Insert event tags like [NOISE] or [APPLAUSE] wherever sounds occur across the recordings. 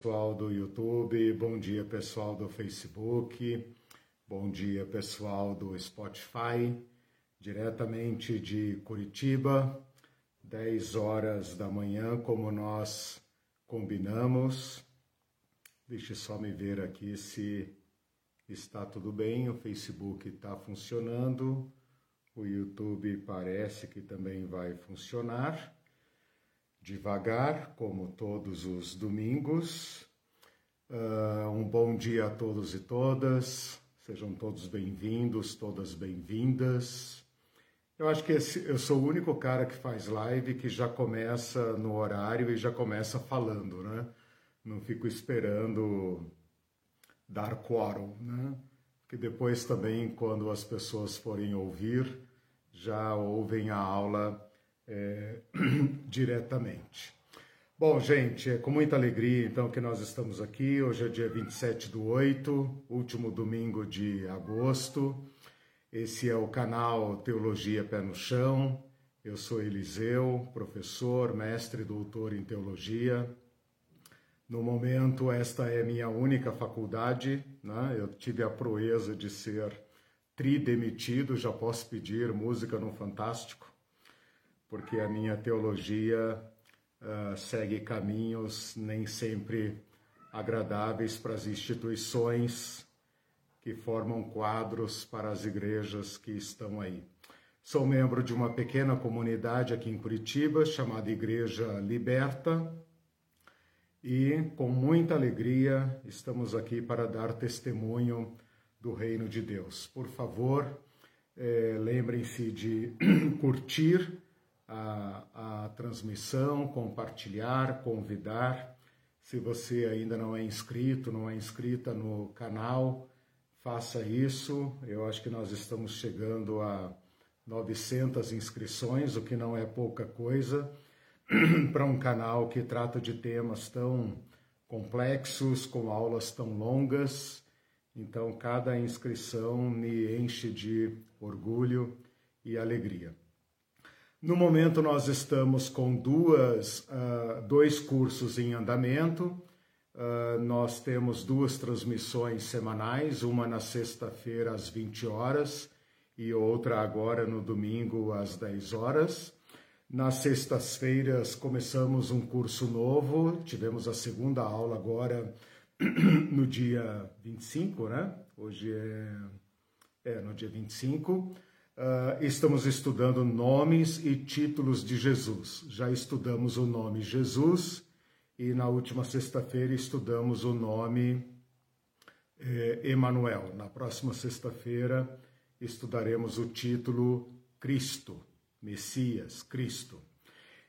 pessoal do YouTube, bom dia pessoal do Facebook, bom dia pessoal do Spotify, diretamente de Curitiba, 10 horas da manhã, como nós combinamos. Deixe só me ver aqui se está tudo bem, o Facebook está funcionando, o YouTube parece que também vai funcionar devagar, como todos os domingos. Uh, um bom dia a todos e todas, sejam todos bem-vindos, todas bem-vindas. Eu acho que esse, eu sou o único cara que faz live que já começa no horário e já começa falando, né? Não fico esperando dar quórum, né? Que depois também, quando as pessoas forem ouvir, já ouvem a aula é, [CLEARS THROAT] diretamente. Bom, gente, é com muita alegria então que nós estamos aqui. Hoje é dia 27 do 8, último domingo de agosto. Esse é o canal Teologia Pé no Chão. Eu sou Eliseu, professor, mestre doutor em teologia. No momento, esta é minha única faculdade. Né? Eu tive a proeza de ser tridemitido, já posso pedir música no Fantástico porque a minha teologia uh, segue caminhos nem sempre agradáveis para as instituições que formam quadros para as igrejas que estão aí. Sou membro de uma pequena comunidade aqui em Curitiba chamada Igreja Liberta e com muita alegria estamos aqui para dar testemunho do reino de Deus. Por favor, eh, lembrem-se de [CLEARS THROAT] curtir a, a transmissão, compartilhar, convidar. Se você ainda não é inscrito, não é inscrita no canal, faça isso. Eu acho que nós estamos chegando a 900 inscrições, o que não é pouca coisa, [CLEARS THROAT] para um canal que trata de temas tão complexos, com aulas tão longas. Então, cada inscrição me enche de orgulho e alegria. No momento, nós estamos com duas, uh, dois cursos em andamento. Uh, nós temos duas transmissões semanais, uma na sexta-feira às 20 horas e outra agora no domingo às 10 horas. Nas sextas-feiras começamos um curso novo, tivemos a segunda aula agora [CLEARS THROAT] no dia 25, né? Hoje é, é no dia 25. Uh, estamos estudando nomes e títulos de Jesus. Já estudamos o nome Jesus e na última sexta-feira estudamos o nome eh, Emanuel. Na próxima sexta-feira estudaremos o título Cristo, Messias, Cristo.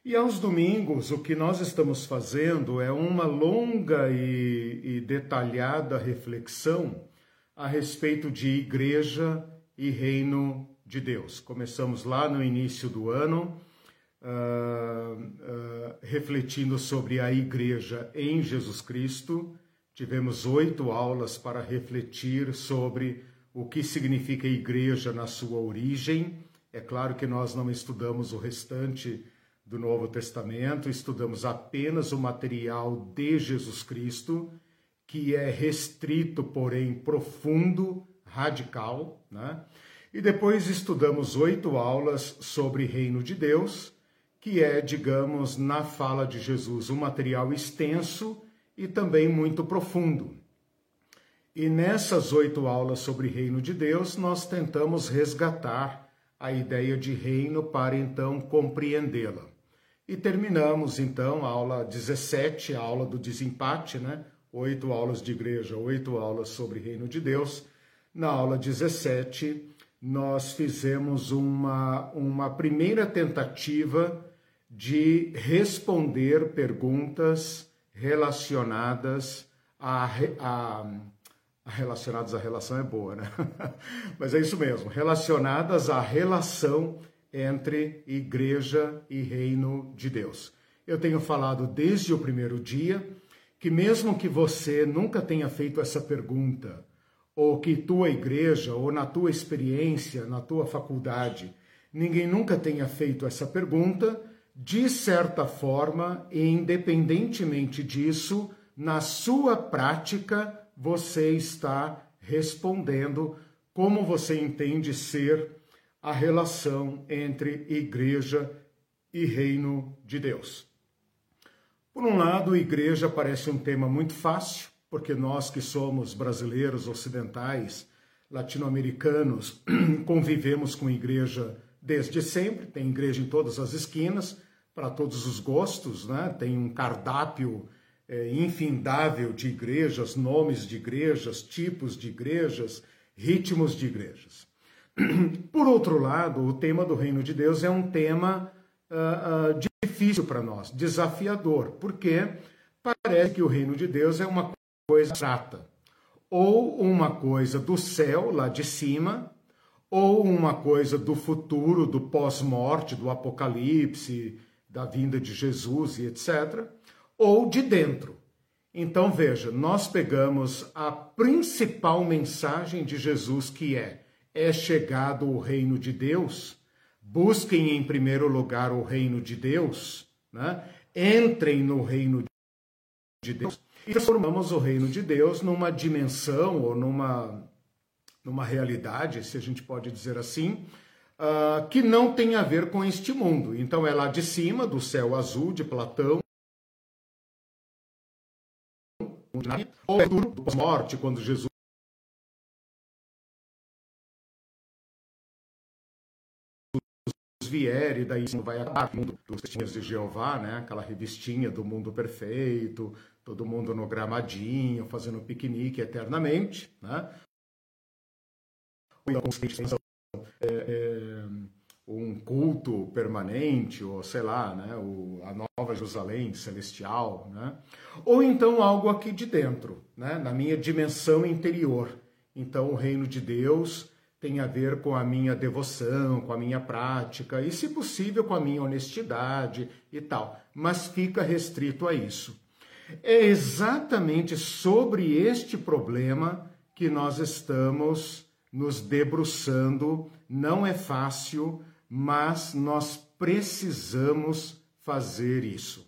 E aos domingos, o que nós estamos fazendo é uma longa e, e detalhada reflexão a respeito de igreja e reino de Deus. Começamos lá no início do ano, uh, uh, refletindo sobre a igreja em Jesus Cristo. Tivemos oito aulas para refletir sobre o que significa igreja na sua origem. É claro que nós não estudamos o restante do Novo Testamento, estudamos apenas o material de Jesus Cristo, que é restrito, porém profundo, radical, né? E depois estudamos oito aulas sobre Reino de Deus, que é, digamos, na fala de Jesus, um material extenso e também muito profundo. E nessas oito aulas sobre Reino de Deus, nós tentamos resgatar a ideia de reino para então compreendê-la. E terminamos então a aula 17, a aula do desempate, né? Oito aulas de igreja, oito aulas sobre Reino de Deus. Na aula 17, nós fizemos uma, uma primeira tentativa de responder perguntas relacionadas a, a, a, relacionadas à relação é boa, né? [LAUGHS] Mas é isso mesmo, relacionadas à relação entre igreja e reino de Deus. Eu tenho falado desde o primeiro dia que mesmo que você nunca tenha feito essa pergunta, ou que tua igreja, ou na tua experiência, na tua faculdade, ninguém nunca tenha feito essa pergunta, de certa forma, e independentemente disso, na sua prática você está respondendo como você entende ser a relação entre igreja e reino de Deus. Por um lado, igreja parece um tema muito fácil, porque nós que somos brasileiros, ocidentais, latino-americanos, [CLEARS THROAT] convivemos com igreja desde sempre, tem igreja em todas as esquinas, para todos os gostos, né? tem um cardápio é, infindável de igrejas, nomes de igrejas, tipos de igrejas, ritmos de igrejas. [CLEARS THROAT] Por outro lado, o tema do reino de Deus é um tema uh, uh, difícil para nós, desafiador, porque parece que o reino de Deus é uma coisa trata, ou uma coisa do céu, lá de cima, ou uma coisa do futuro, do pós-morte, do apocalipse, da vinda de Jesus e etc., ou de dentro. Então veja, nós pegamos a principal mensagem de Jesus que é: é chegado o reino de Deus. Busquem em primeiro lugar o reino de Deus, né? entrem no reino de Deus e transformamos o reino de Deus numa dimensão ou numa, numa realidade, se a gente pode dizer assim, uh, que não tem a ver com este mundo. Então é lá de cima, do céu azul de Platão, ou é do morte quando Jesus vier e daí não vai acabar o mundo dos testemunhos de Jeová, né? Aquela revistinha do mundo perfeito, todo mundo no gramadinho, fazendo piquenique eternamente, né? É, é, um culto permanente, ou sei lá, né, o, a Nova Jerusalém celestial, né? ou então algo aqui de dentro, né, na minha dimensão interior. Então, o reino de Deus tem a ver com a minha devoção, com a minha prática e, se possível, com a minha honestidade e tal, mas fica restrito a isso. É exatamente sobre este problema que nós estamos nos debruçando. Não é fácil, mas nós precisamos fazer isso.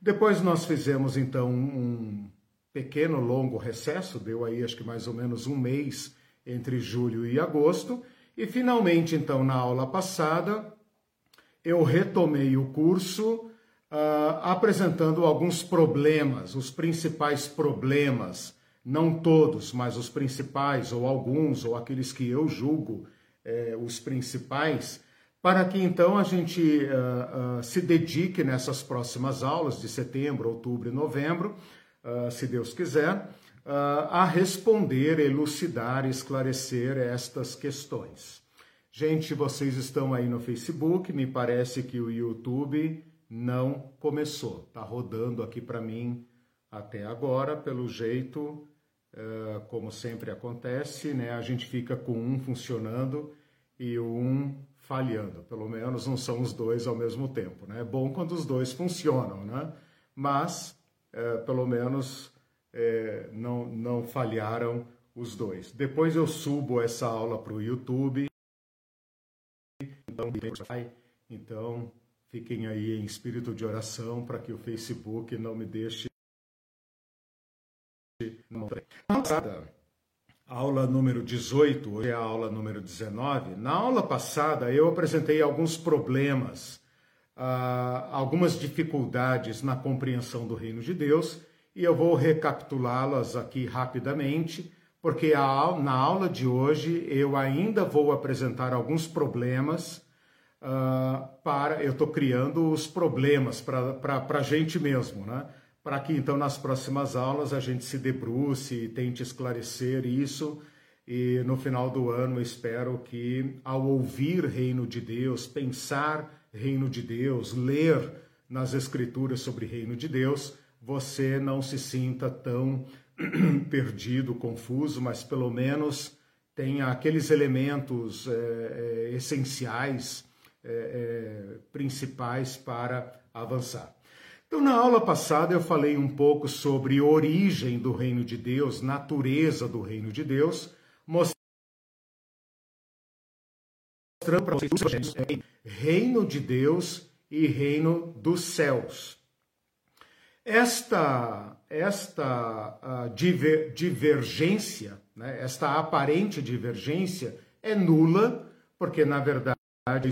Depois nós fizemos então um pequeno longo recesso, deu aí acho que mais ou menos um mês entre julho e agosto. E finalmente, então, na aula passada, eu retomei o curso uh, apresentando alguns problemas, os principais problemas, não todos, mas os principais, ou alguns, ou aqueles que eu julgo eh, os principais, para que então a gente uh, uh, se dedique nessas próximas aulas de setembro, outubro e novembro, se Deus quiser, a responder, elucidar, esclarecer estas questões. Gente, vocês estão aí no Facebook, me parece que o YouTube não começou. Está rodando aqui para mim até agora, pelo jeito, uh, como sempre acontece, né? A gente fica com um funcionando e um falhando. Pelo menos não são os dois ao mesmo tempo, né? É bom quando os dois funcionam, né? Mas, uh, pelo menos é, não, não falharam os dois. Depois eu subo essa aula para o YouTube. Então, então, fiquem aí em espírito de oração para que o Facebook não me deixe. Aula número 18, hoje é a aula número 19. Na aula passada eu apresentei alguns problemas, uh, algumas dificuldades na compreensão do reino de Deus e eu vou recapitulá-las aqui rapidamente, porque na aula de hoje eu ainda vou apresentar alguns problemas uh, para. Eu estou criando os problemas para a gente mesmo, né? Para que então nas próximas aulas a gente se debruce e tente esclarecer isso. E no final do ano espero que, ao ouvir Reino de Deus, pensar Reino de Deus, ler nas Escrituras sobre Reino de Deus, você não se sinta tão [CLEARS THROAT] perdido, confuso, mas pelo menos tenha aqueles elementos é, é, essenciais, é, é, principais para avançar. Então, na aula passada, eu falei um pouco sobre origem do reino de Deus, natureza do reino de Deus, mostrando para vocês reino de Deus e reino dos céus. Esta, esta diver, divergência, né, esta aparente divergência é nula, porque na verdade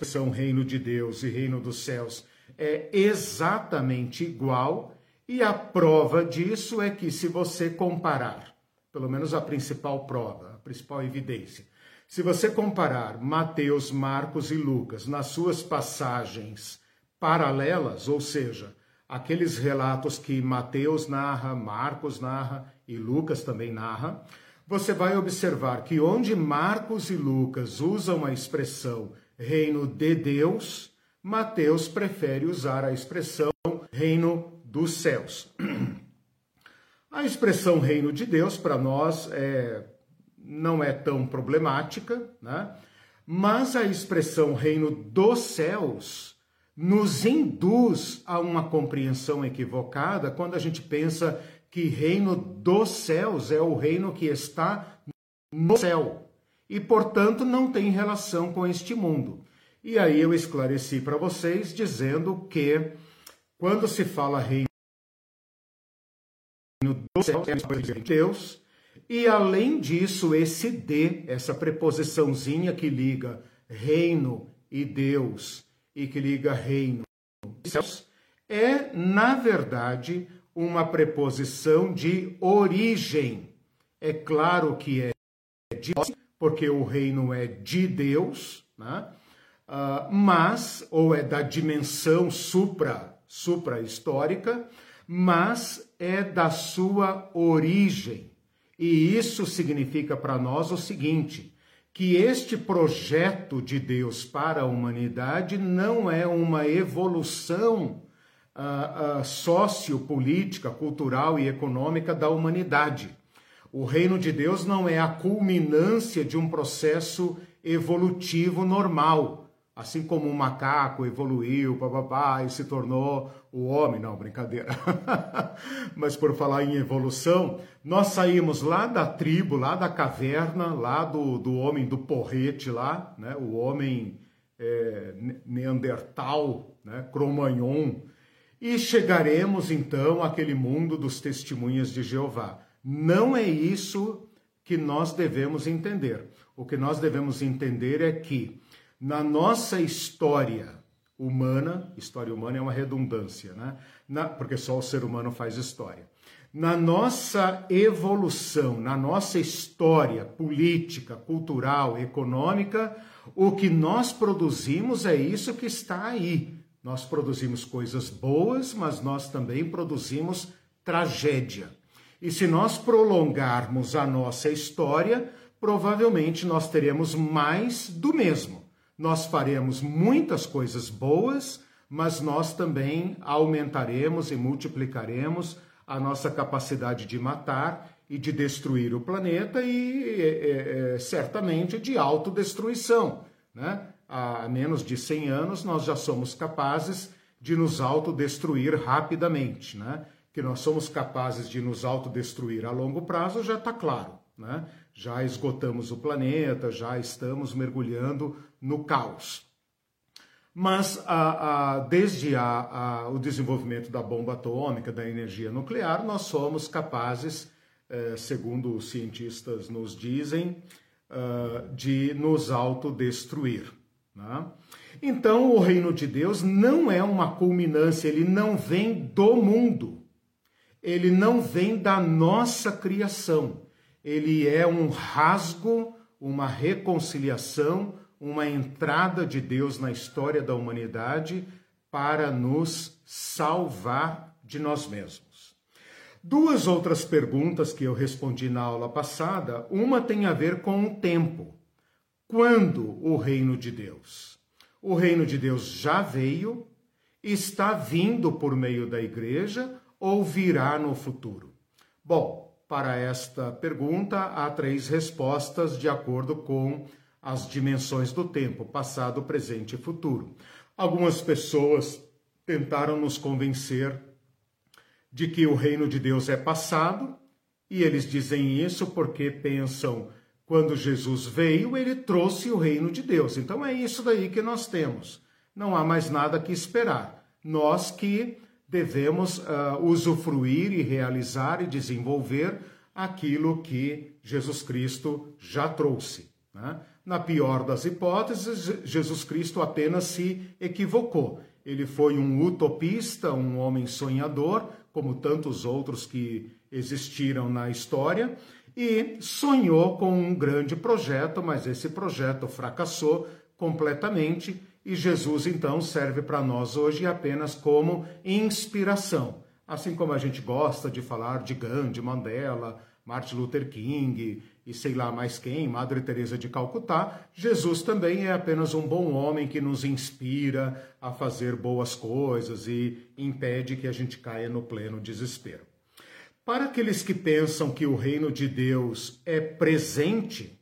são reino de Deus e reino dos céus é exatamente igual, e a prova disso é que se você comparar, pelo menos a principal prova, a principal evidência, se você comparar Mateus, Marcos e Lucas nas suas passagens paralelas, ou seja, aqueles relatos que Mateus narra, Marcos narra e Lucas também narra, você vai observar que onde Marcos e Lucas usam a expressão reino de Deus, Mateus prefere usar a expressão reino dos céus. [CLEARS THROAT] A expressão reino de Deus para nós é, não é tão problemática, né? mas a expressão reino dos céus nos induz a uma compreensão equivocada quando a gente pensa que reino dos céus é o reino que está no céu e, portanto, não tem relação com este mundo. E aí eu esclareci para vocês dizendo que quando se fala reino dos céus, é Deus, e além disso, esse de, essa preposiçãozinha que liga reino e Deus, e que liga reino e céus, é, na verdade, uma preposição de origem. É claro que é de porque o reino é de Deus, né? Uh, mas, ou é da dimensão supra, supra-histórica, mas é da sua origem. E isso significa para nós o seguinte: que este projeto de Deus para a humanidade não é uma evolução uh, uh, sociopolítica, cultural e econômica da humanidade. O reino de Deus não é a culminância de um processo evolutivo normal Assim como um macaco evoluiu, papapá, e se tornou o homem. Não, brincadeira. [LAUGHS] Mas por falar em evolução, nós saímos lá da tribo, lá da caverna, lá do, do homem do porrete lá, né? o homem é, neandertal, né? cromagnon, e chegaremos então àquele mundo dos testemunhas de Jeová. Não é isso que nós devemos entender. O que nós devemos entender é que na nossa história humana, história humana é uma redundância, né? Na, porque só o ser humano faz história. Na nossa evolução, na nossa história política, cultural, econômica, o que nós produzimos é isso que está aí. Nós produzimos coisas boas, mas nós também produzimos tragédia. E se nós prolongarmos a nossa história, provavelmente nós teremos mais do mesmo nós faremos muitas coisas boas, mas nós também aumentaremos e multiplicaremos a nossa capacidade de matar e de destruir o planeta e é, é, certamente de autodestruição. Né? Há menos de 100 anos nós já somos capazes de nos autodestruir rapidamente. Né? Que nós somos capazes de nos autodestruir a longo prazo já está claro. Né? Já esgotamos o planeta, já estamos mergulhando no caos. Mas a, a, desde a, o desenvolvimento da bomba atômica, da energia nuclear, nós somos capazes, eh, segundo os cientistas nos dizem, uh, de nos autodestruir. Né? Então, o reino de Deus não é uma culminância, ele não vem do mundo, ele não vem da nossa criação, ele é um rasgo, uma reconciliação, uma entrada de Deus na história da humanidade para nos salvar de nós mesmos. Duas outras perguntas que eu respondi na aula passada, uma tem a ver com o tempo. Quando o reino de Deus? O reino de Deus já veio, está vindo por meio da igreja ou virá no futuro? Bom, para esta pergunta há três respostas de acordo com as dimensões do tempo, passado, presente e futuro. Algumas pessoas tentaram nos convencer de que o reino de Deus é passado, e eles dizem isso porque pensam quando Jesus veio, ele trouxe o reino de Deus. Então é isso daí que nós temos. Não há mais nada que esperar. Nós que devemos uh, usufruir e realizar e desenvolver aquilo que Jesus Cristo já trouxe. Né? Na pior das hipóteses, Jesus Cristo apenas se equivocou. Ele foi um utopista, um homem sonhador, como tantos outros que existiram na história, e sonhou com um grande projeto, mas esse projeto fracassou completamente e Jesus então serve para nós hoje apenas como inspiração. Assim como a gente gosta de falar de Gandhi, Mandela, Martin Luther King e sei lá mais quem, Madre Teresa de Calcutá, Jesus também é apenas um bom homem que nos inspira a fazer boas coisas e impede que a gente caia no pleno desespero. Para aqueles que pensam que o reino de Deus é presente,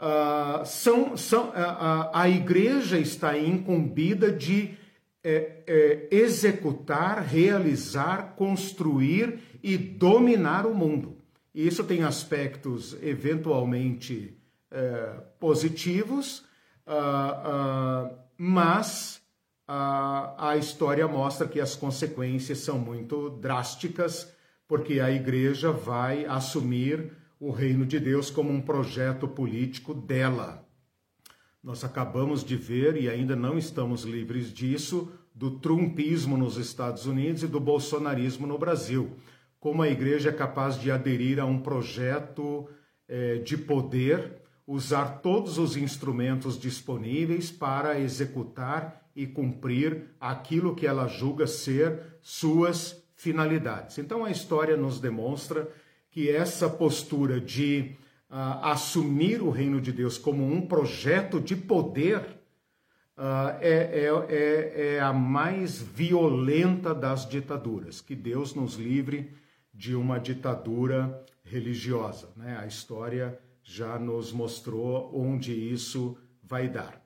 uh, são, são, uh, a igreja está incumbida de é, é, executar, realizar, construir e dominar o mundo. Isso tem aspectos eventualmente é, positivos, mas a história mostra que as consequências são muito drásticas porque a igreja vai assumir o reino de Deus como um projeto político dela. Nós acabamos de ver, e ainda não estamos livres disso, do trumpismo nos Estados Unidos e do bolsonarismo no Brasil. Como a igreja é capaz de aderir a um projeto eh, de poder, usar todos os instrumentos disponíveis para executar e cumprir aquilo que ela julga ser suas finalidades. Então a história nos demonstra que essa postura de uh, assumir o reino de Deus como um projeto de poder uh, é, é, é, a mais violenta das ditaduras. Que Deus nos livre de uma ditadura religiosa. Né? A história já nos mostrou onde isso vai dar.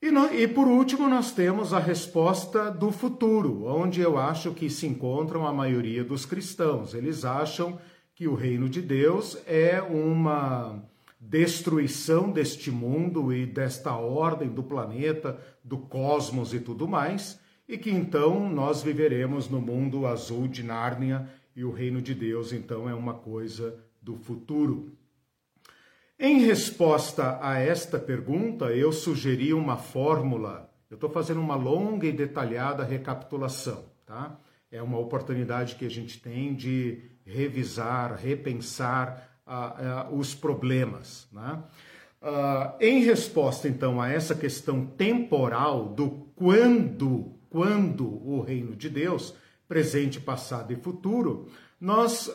E, no, e, por último, nós temos a resposta do futuro, onde eu acho que se encontram a maioria dos cristãos. Eles acham que o reino de Deus é uma destruição deste mundo e desta ordem do planeta, do cosmos e tudo mais, e que então nós viveremos no mundo azul de Nárnia e o reino de Deus então é uma coisa do futuro. Em resposta a esta pergunta, eu sugeri uma fórmula. Eu estou fazendo uma longa e detalhada recapitulação, tá? É uma oportunidade que a gente tem de revisar, repensar uh, uh, os problemas, né? Uh, em resposta, então, a essa questão temporal do quando, quando o reino de Deus, presente, passado e futuro, nós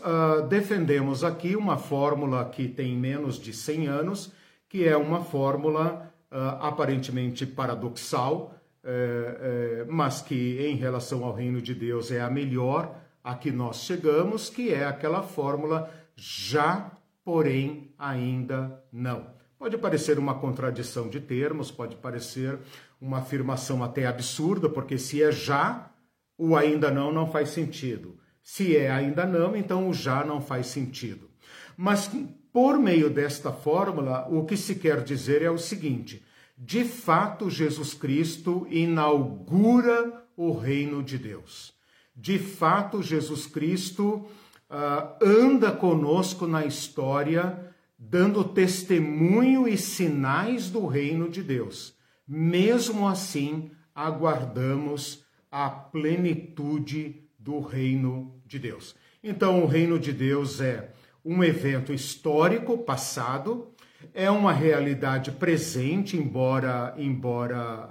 defendemos aqui uma fórmula que tem menos de 100 anos, que é uma fórmula aparentemente paradoxal, uh, mas que em relação ao reino de Deus é a melhor a que nós chegamos, que é aquela fórmula já, porém ainda não. Pode parecer uma contradição de termos, pode parecer uma afirmação até absurda, porque se é já, o ainda não não faz sentido. Se é ainda não, então o já não faz sentido. Mas por meio desta fórmula, o que se quer dizer é o seguinte: de fato, Jesus Cristo inaugura o reino de Deus. De fato, Jesus Cristo uh, anda conosco na história, dando testemunho e sinais do reino de Deus. Mesmo assim, aguardamos a plenitude do reino de Deus. Então, o reino de Deus é um evento histórico passado, é uma realidade presente, embora, embora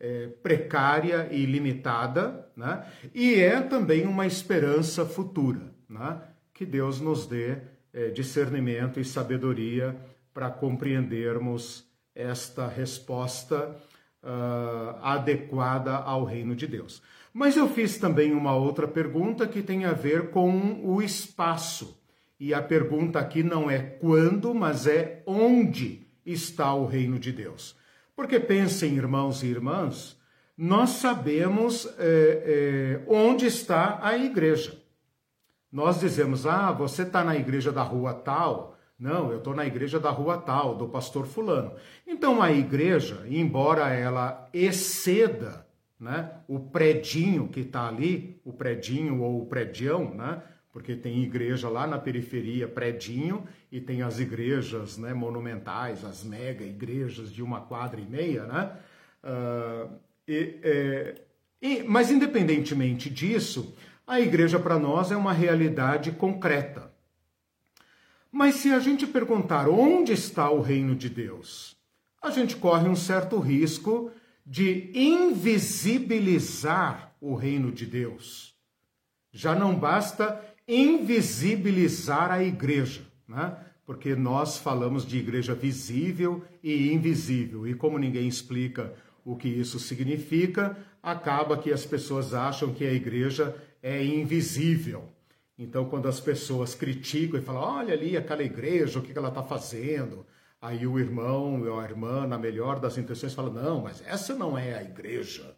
é, precária e limitada, né? e é também uma esperança futura, né? que Deus nos dê é, discernimento e sabedoria para compreendermos esta resposta uh, adequada ao reino de Deus. Mas eu fiz também uma outra pergunta que tem a ver com o espaço. E a pergunta aqui não é quando, mas é onde está o reino de Deus. Porque pensem, irmãos e irmãs, nós sabemos é, é, onde está a igreja. Nós dizemos, ah, você está na igreja da rua tal. Não, eu estou na igreja da rua tal, do pastor Fulano. Então a igreja, embora ela exceda né? O predinho que está ali, o predinho ou o predião, né? Porque tem igreja lá na periferia, predinho, e tem as igrejas né, monumentais, as mega igrejas de uma quadra e meia, né? Uh, e, é, e, mas independentemente disso, a igreja para nós é uma realidade concreta. Mas se a gente perguntar onde está o reino de Deus, a gente corre um certo risco de invisibilizar o reino de Deus. Já não basta invisibilizar a igreja, né? porque nós falamos de igreja visível e invisível, e como ninguém explica o que isso significa, acaba que as pessoas acham que a igreja é invisível. Então, quando as pessoas criticam e falam, olha ali aquela igreja, o que ela está fazendo? Aí o irmão ou a irmã, na melhor das intenções, fala: não, mas essa não é a igreja.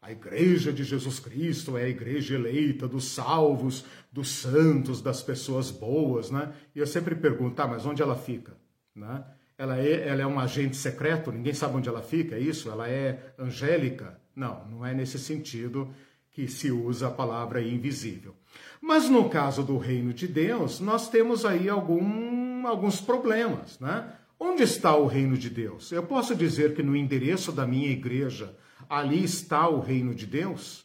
A igreja de Jesus Cristo é a igreja eleita dos salvos, dos santos, das pessoas boas, né? E eu sempre pergunto, tá, mas onde ela fica? Né? Ela, é, ela é um agente secreto, ninguém sabe onde ela fica, é isso? Ela é angélica? Não, não é nesse sentido que se usa a palavra invisível. Mas no caso do reino de Deus, nós temos aí algum, alguns problemas, né? Onde está o reino de Deus? Eu posso dizer que no endereço da minha igreja, ali está o reino de Deus?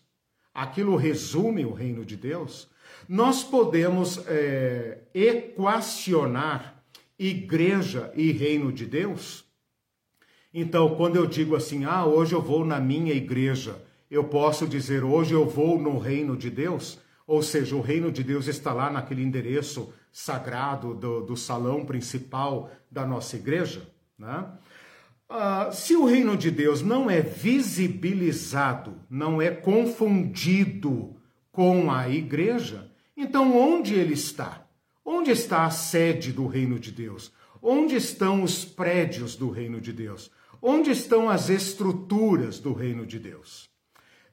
Aquilo resume o reino de Deus? Nós podemos é, equacionar igreja e reino de Deus? Então, quando eu digo assim, ah, hoje eu vou na minha igreja, eu posso dizer, hoje eu vou no reino de Deus? Ou seja, o reino de Deus está lá naquele endereço sagrado do, do salão principal da nossa igreja. Né? Uh, se o reino de Deus não é visibilizado, não é confundido com a igreja, então onde ele está? Onde está a sede do reino de Deus? Onde estão os prédios do reino de Deus? Onde estão as estruturas do reino de Deus?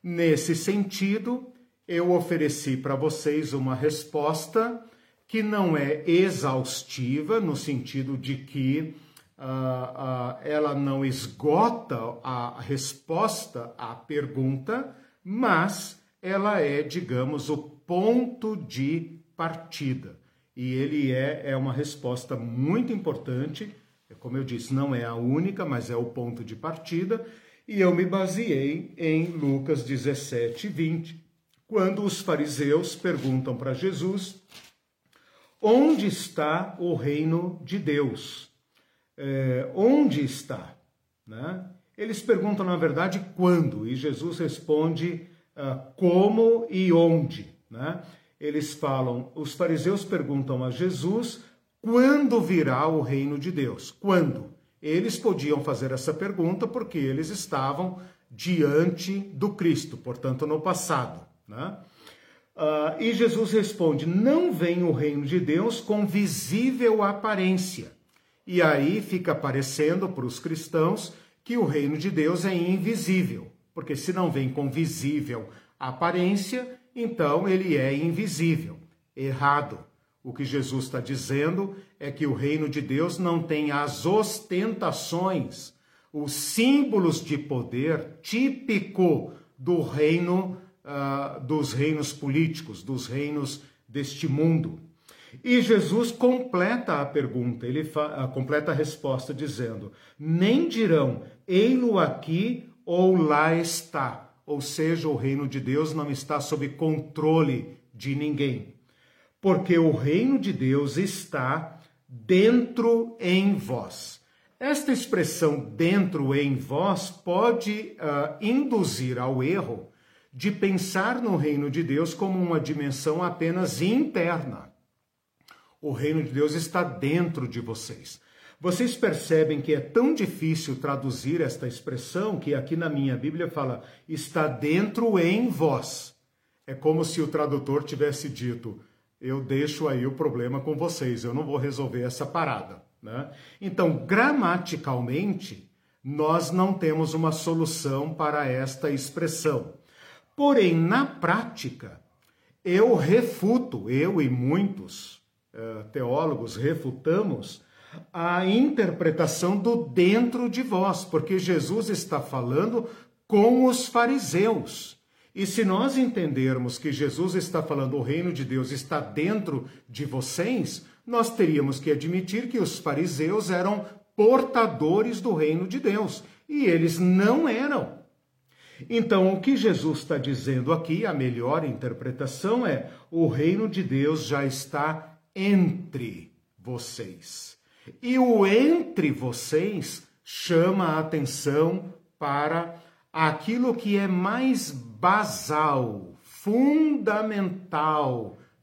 Nesse sentido, eu ofereci para vocês uma resposta que não é exaustiva, no sentido de que uh, uh, ela não esgota a resposta à pergunta, mas ela é, digamos, o ponto de partida. E ele é, é uma resposta muito importante, como eu disse, não é a única, mas é o ponto de partida. E eu me baseei em Lucas 17, 20, quando os fariseus perguntam para Jesus onde está o reino de Deus? É, onde está? Né? Eles perguntam, na verdade, quando, e Jesus responde uh, como e onde. Né? Eles falam, os fariseus perguntam a Jesus quando virá o reino de Deus? Quando? Eles podiam fazer essa pergunta porque eles estavam diante do Cristo, portanto, no passado. Né? Uh, e Jesus responde: Não vem o reino de Deus com visível aparência. E aí fica parecendo para os cristãos que o reino de Deus é invisível, porque se não vem com visível aparência, então ele é invisível. Errado. O que Jesus está dizendo é que o reino de Deus não tem as ostentações, os símbolos de poder típico do reino uh, dos reinos políticos, dos reinos deste mundo. E Jesus completa a pergunta, ele uh, completa a resposta dizendo: Nem dirão, ei-lo aqui ou lá está. Ou seja, o reino de Deus não está sob controle de ninguém. Porque o reino de Deus está dentro em vós. Esta expressão dentro em vós pode uh, induzir ao erro de pensar no reino de Deus como uma dimensão apenas interna. O reino de Deus está dentro de vocês. Vocês percebem que é tão difícil traduzir esta expressão que aqui na minha Bíblia fala está dentro em vós. É como se o tradutor tivesse dito: eu deixo aí o problema com vocês, eu não vou resolver essa parada. Né? Então, gramaticalmente, nós não temos uma solução para esta expressão. Porém, na prática, eu refuto, eu e muitos uh, teólogos refutamos a interpretação do dentro de vós, porque Jesus está falando com os fariseus. E se nós entendermos que Jesus está falando o reino de Deus está dentro de vocês, nós teríamos que admitir que os fariseus eram portadores do reino de Deus e eles não eram. Então, o que Jesus está dizendo aqui, a melhor interpretação é: o reino de Deus já está entre vocês. E o entre vocês chama a atenção para aquilo que é mais basal, fundamental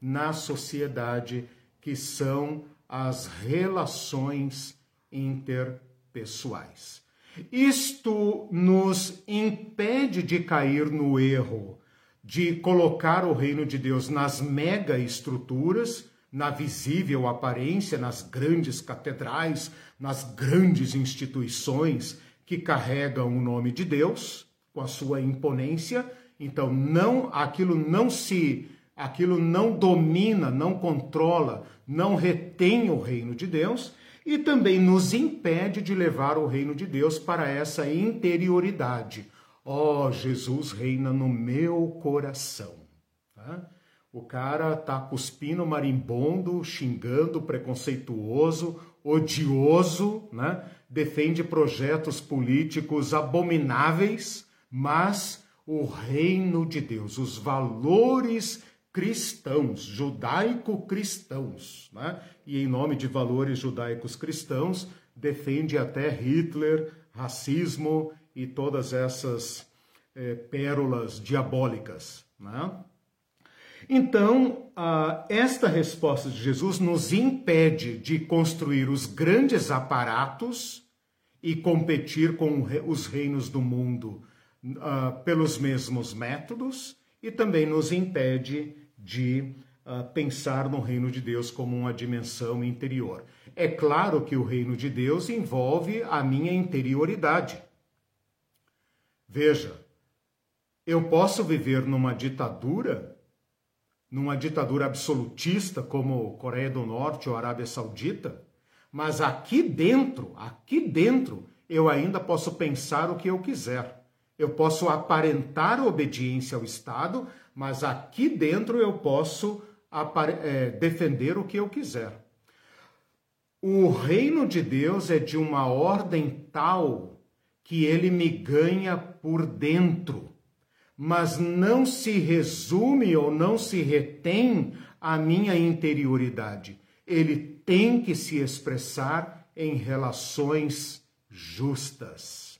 na sociedade, que são as relações interpessoais. Isto nos impede de cair no erro de colocar o reino de Deus nas mega estruturas, na visível aparência, nas grandes catedrais, nas grandes instituições que carregam o nome de Deus com a sua imponência. Então, não aquilo não se aquilo não domina, não controla, não retém o reino de Deus e também nos impede de levar o reino de Deus para essa interioridade. Ó, oh, Jesus reina no meu coração. Tá? O cara tá cuspindo marimbondo, xingando, preconceituoso, odioso, né? defende projetos políticos abomináveis, mas o reino de Deus, os valores cristãos, judaico-cristãos, né? e em nome de valores judaicos cristãos, defende até Hitler, racismo e todas essas é, pérolas diabólicas. Né? Então, esta resposta de Jesus nos impede de construir os grandes aparatos e competir com os reinos do mundo uh, pelos mesmos métodos e também nos impede de uh, pensar no reino de Deus como uma dimensão interior. É claro que o reino de Deus envolve a minha interioridade. Veja, eu posso viver numa ditadura, numa ditadura absolutista como Coreia do Norte ou Arábia Saudita, mas aqui dentro, aqui dentro, eu ainda posso pensar o que eu quiser. Eu posso aparentar obediência ao Estado, mas aqui dentro eu posso é, defender o que eu quiser. O reino de Deus é de uma ordem tal que ele me ganha por dentro, mas não se resume ou não se retém a minha interioridade. Ele tem que se expressar em relações justas.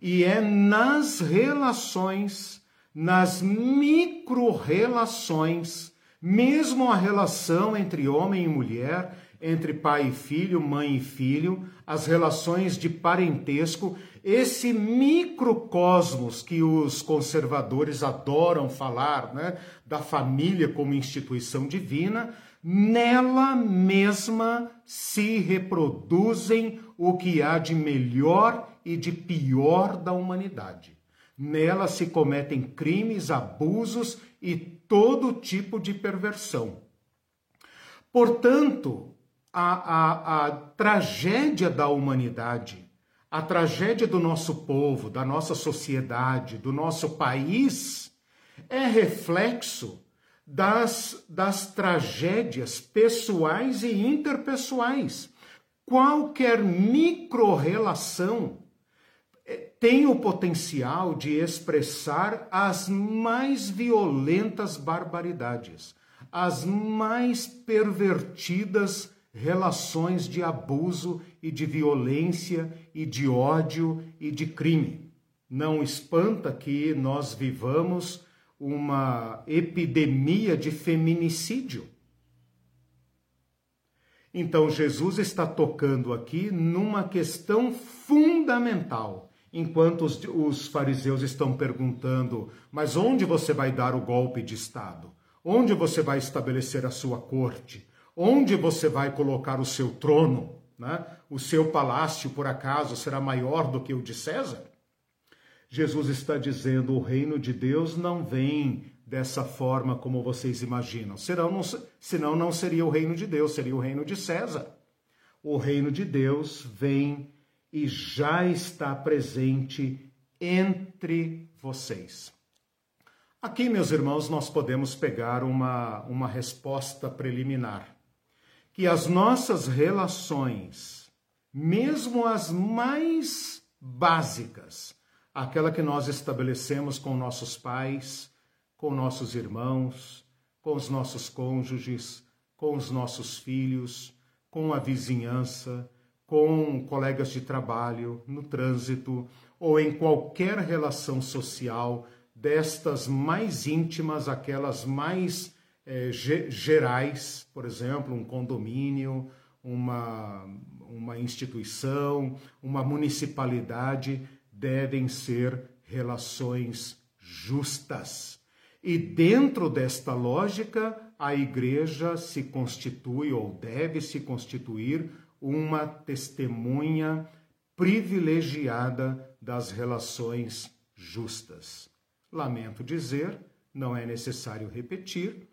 E é nas relações nas micro-relações, mesmo a relação entre homem e mulher, entre pai e filho, mãe e filho, as relações de parentesco, esse microcosmos que os conservadores adoram falar, né, da família como instituição divina, nela mesma se reproduzem o que há de melhor e de pior da humanidade. Nela se cometem crimes, abusos e todo tipo de perversão. Portanto, a, a, a tragédia da humanidade, a tragédia do nosso povo, da nossa sociedade, do nosso país, é reflexo das, das tragédias pessoais e interpessoais. Qualquer micro-relação tem o potencial de expressar as mais violentas barbaridades, as mais pervertidas relações de abuso e de violência e de ódio e de crime. Não espanta que nós vivamos uma epidemia de feminicídio. Então, Jesus está tocando aqui numa questão fundamental enquanto os, os fariseus estão perguntando: mas onde você vai dar o golpe de Estado? Onde você vai estabelecer a sua corte? Onde você vai colocar o seu trono? Né? O seu palácio, por acaso, será maior do que o de César? Jesus está dizendo: o reino de Deus não vem dessa forma como vocês imaginam. Senão não, senão não seria o reino de Deus, seria o reino de César. O reino de Deus vem e já está presente entre vocês. Aqui, meus irmãos, nós podemos pegar uma, uma resposta preliminar. Que as nossas relações, mesmo as mais básicas, aquela que nós estabelecemos com nossos pais, com nossos irmãos, com os nossos cônjuges, com os nossos filhos, com a vizinhança, com colegas de trabalho, no trânsito ou em qualquer relação social destas mais íntimas, aquelas mais é, gerais, por exemplo, um condomínio, uma, uma instituição, uma municipalidade, devem ser relações justas. E dentro desta lógica, a igreja se constitui ou deve se constituir uma testemunha privilegiada das relações justas. Lamento dizer, não é necessário repetir,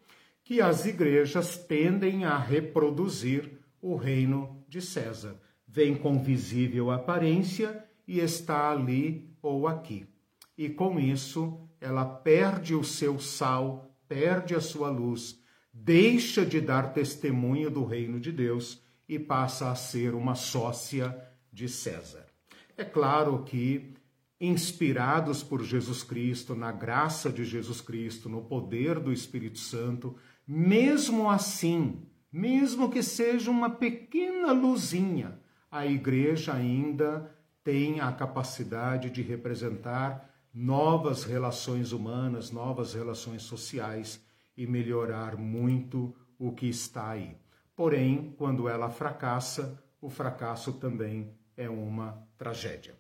que as igrejas tendem a reproduzir o reino de César. Vem com visível aparência e está ali ou aqui. E com isso, ela perde o seu sal, perde a sua luz, deixa de dar testemunho do reino de Deus e passa a ser uma sócia de César. É claro que inspirados por Jesus Cristo, na graça de Jesus Cristo, no poder do Espírito Santo, mesmo assim, mesmo que seja uma pequena luzinha, a igreja ainda tem a capacidade de representar novas relações humanas, novas relações sociais e melhorar muito o que está aí. Porém, quando ela fracassa, o fracasso também é uma tragédia.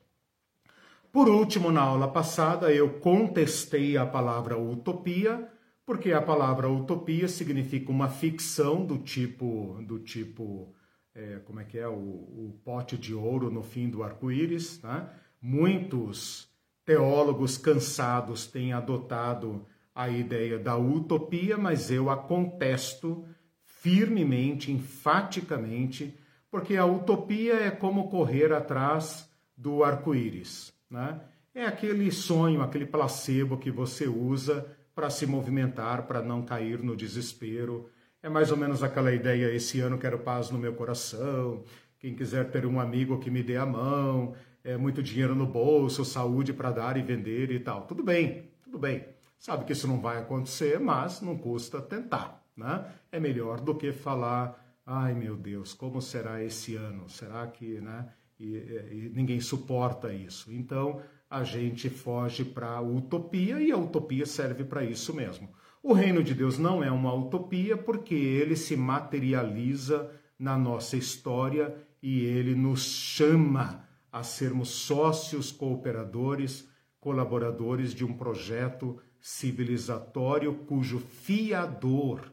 Por último, na aula passada, eu contestei a palavra utopia, porque a palavra utopia significa uma ficção do tipo, do tipo, é, como é que é, o, o, pote de ouro no fim do arco-íris. Né? Muitos teólogos cansados têm adotado a ideia da utopia, mas eu a contesto firmemente, enfaticamente, porque a utopia é como correr atrás do arco-íris. Né? É aquele sonho, aquele placebo que você usa para se movimentar, para não cair no desespero. É mais ou menos aquela ideia: esse ano quero paz no meu coração. Quem quiser ter um amigo que me dê a mão, é muito dinheiro no bolso, saúde para dar e vender e tal. Tudo bem, tudo bem. Sabe que isso não vai acontecer, mas não custa tentar, né? É melhor do que falar, ai meu Deus, como será esse ano? Será que, né? e, e ninguém suporta isso. Então a gente foge para a utopia e a utopia serve para isso mesmo. O reino de Deus não é uma utopia porque ele se materializa na nossa história e ele nos chama a sermos sócios, cooperadores, colaboradores de um projeto civilizatório cujo fiador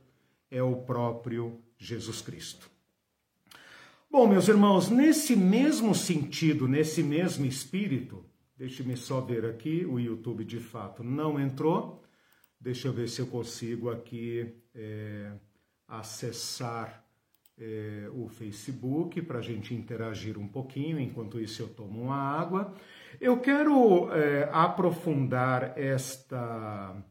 é o próprio Jesus Cristo. Bom, meus irmãos, nesse mesmo sentido, nesse mesmo espírito, deixe-me só ver aqui, o YouTube de fato não entrou. Deixa eu ver se eu consigo aqui é, acessar é, o Facebook para a gente interagir um pouquinho. Enquanto isso, eu tomo uma água. Eu quero é, aprofundar esta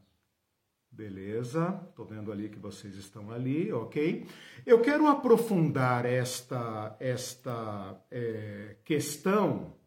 Beleza, estou vendo ali que vocês estão ali, ok? Eu quero aprofundar esta, esta é, questão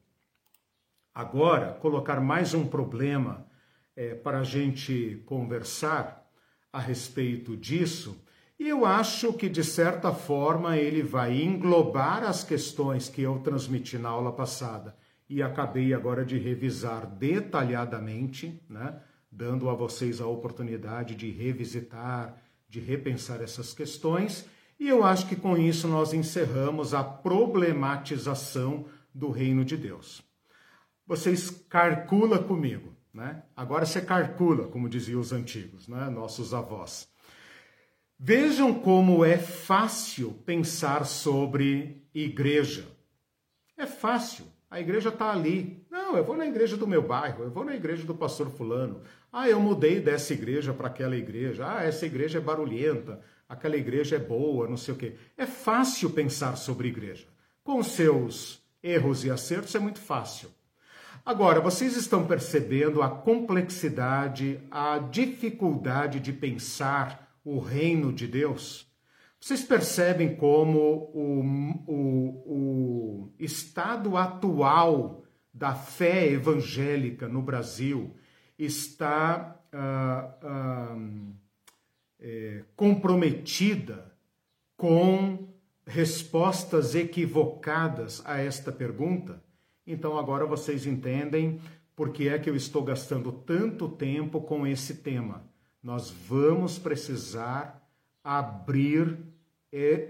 agora, colocar mais um problema é, para a gente conversar a respeito disso. E eu acho que, de certa forma, ele vai englobar as questões que eu transmiti na aula passada e acabei agora de revisar detalhadamente, né? dando a vocês a oportunidade de revisitar, de repensar essas questões. E eu acho que com isso nós encerramos a problematização do reino de Deus. Vocês calcula comigo, né? Agora você calcula, como diziam os antigos, né? Nossos avós. Vejam como é fácil pensar sobre igreja. É fácil. A igreja está ali. Não, eu vou na igreja do meu bairro, eu vou na igreja do pastor Fulano. Ah, eu mudei dessa igreja para aquela igreja. Ah, essa igreja é barulhenta, aquela igreja é boa, não sei o quê. É fácil pensar sobre igreja. Com seus erros e acertos é muito fácil. Agora, vocês estão percebendo a complexidade, a dificuldade de pensar o reino de Deus? Vocês percebem como o, o, o estado atual da fé evangélica no Brasil está ah, ah, é, comprometida com respostas equivocadas a esta pergunta? Então agora vocês entendem por que é que eu estou gastando tanto tempo com esse tema. Nós vamos precisar abrir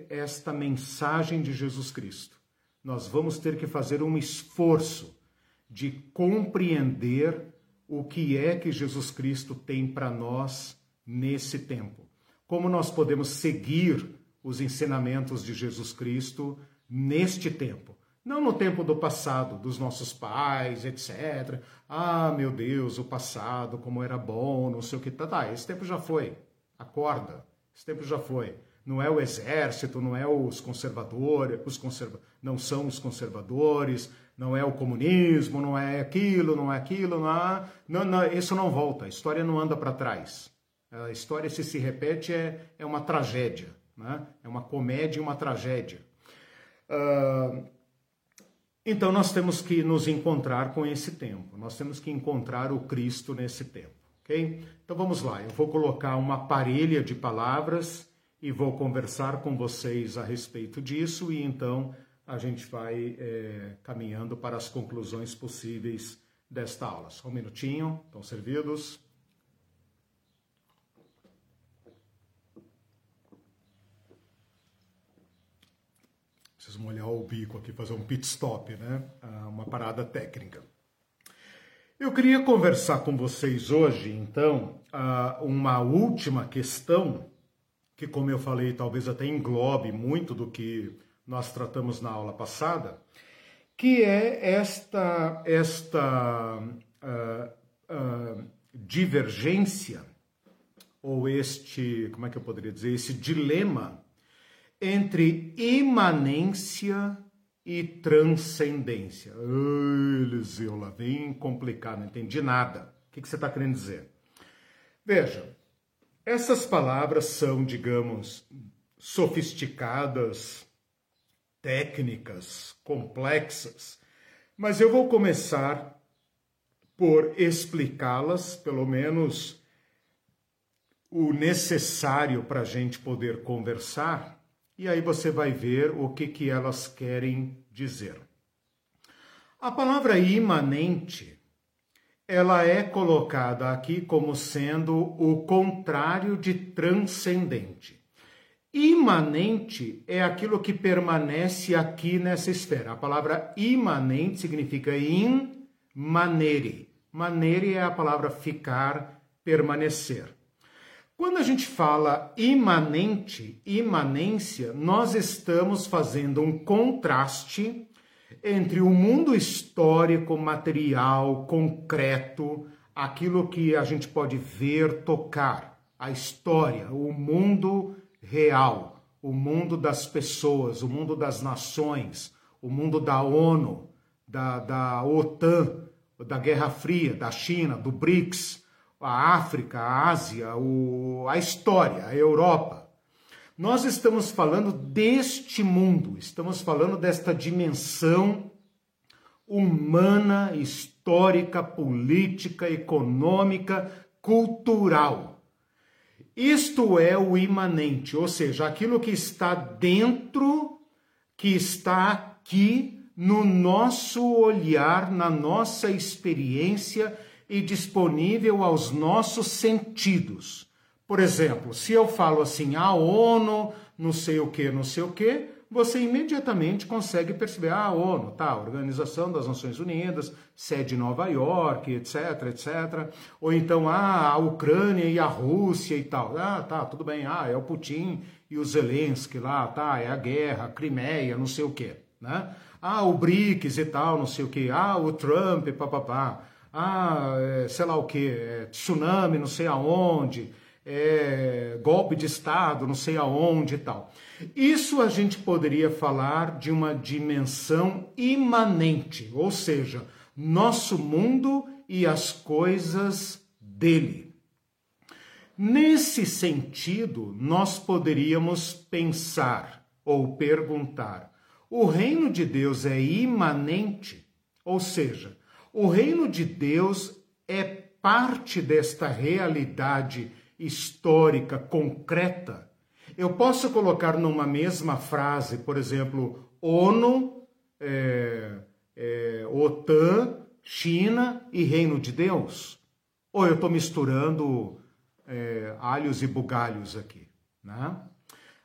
esta mensagem de Jesus Cristo. Nós vamos ter que fazer um esforço de compreender o que é que Jesus Cristo tem para nós nesse tempo. Como nós podemos seguir os ensinamentos de Jesus Cristo neste tempo. Não no tempo do passado, dos nossos pais, etc. Ah, meu Deus, o passado, como era bom, não sei o que. Tá, tá, esse tempo já foi. Acorda, esse tempo já foi. Não é o exército, não é os conservadores, os conserva não são os conservadores, não é o comunismo, não é aquilo, não é aquilo, não, é, não, não isso não volta. A história não anda para trás. A história, se se repete, é, é uma tragédia. Né? É uma comédia e uma tragédia. Uh, então nós temos que nos encontrar com esse tempo, nós temos que encontrar o Cristo nesse tempo, ok? Então vamos lá, eu vou colocar uma parelha de palavras e vou conversar com vocês a respeito disso e então a gente vai é, caminhando para as conclusões possíveis desta aula. Só um minutinho, estão servidos? Molhar o bico aqui, fazer um pit stop, né? Ah, uma parada técnica. Eu queria conversar com vocês hoje, então, ah, uma última questão, que, como eu falei, talvez até englobe muito do que nós tratamos na aula passada, que é esta, esta uh, uh, divergência, ou este, como é que eu poderia dizer, esse dilema entre imanência e transcendência. Eliseu, lá vem complicado, não entendi nada. O que, você está querendo dizer? Veja, essas palavras são, digamos, sofisticadas, técnicas, complexas, mas eu vou começar por explicá-las, pelo menos o necessário para a gente poder conversar e aí você vai ver o que, que elas querem dizer. A palavra imanente, ela é colocada aqui como sendo o contrário de transcendente. Imanente é aquilo que permanece aqui nessa esfera. A palavra imanente significa in manere. Manere é a palavra ficar, permanecer. Quando a gente fala imanente, imanência, nós estamos fazendo um contraste entre o mundo histórico, material, concreto, aquilo que a gente pode ver, tocar, a história, o mundo real, o mundo das pessoas, o mundo das nações, o mundo da ONU, da, da OTAN, da Guerra Fria, da China, do BRICS a África, a Ásia, o, a história, a Europa. Nós estamos falando deste mundo, estamos falando desta dimensão humana, histórica, política, econômica, cultural. Isto é o imanente, ou seja, aquilo que está dentro, que está aqui no nosso olhar, na nossa experiência e disponível aos nossos sentidos. Por exemplo, se eu falo assim, a ONU, não sei o que, não sei o que, você imediatamente consegue perceber, ah, a ONU, tá, Organização das Nações Unidas, sede em Nova York, etc, etc. Ou então, ah, a Ucrânia e a Rússia e tal. Ah, tá, tudo bem, ah, é o Putin e o Zelensky lá, tá, é a guerra, Crimeia, não sei o que, né? Ah, o BRICS e tal, não sei o que. Ah, o Trump, papapá ah, é, sei lá o que, é, tsunami, não sei aonde, é, golpe de Estado, não sei aonde e tal. Isso a gente poderia falar de uma dimensão imanente, ou seja, nosso mundo e as coisas dele. Nesse sentido, nós poderíamos pensar ou perguntar: o reino de Deus é imanente? Ou seja, o reino de Deus é parte desta realidade histórica concreta? Eu posso colocar numa mesma frase, por exemplo, ONU, é, é, OTAN, China e Reino de Deus? Ou eu estou misturando é, alhos e bugalhos aqui? Né?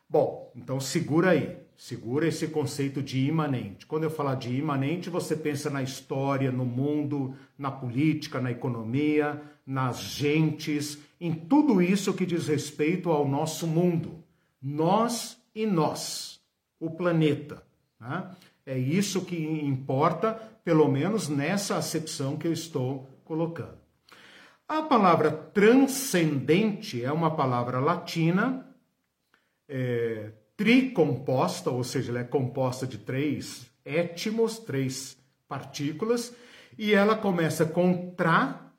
Bom, então segura aí, segura esse conceito de imanente. Quando eu falar de imanente, você pensa na história, no mundo, na política, na economia, nas gentes, em tudo isso que diz respeito ao nosso mundo. Nós e nós, o planeta. Né? É isso que importa, pelo menos nessa acepção que eu estou colocando. A palavra transcendente é uma palavra latina, é, tricomposta, ou seja, ela é composta de três étimos, três partículas, e ela começa com tra,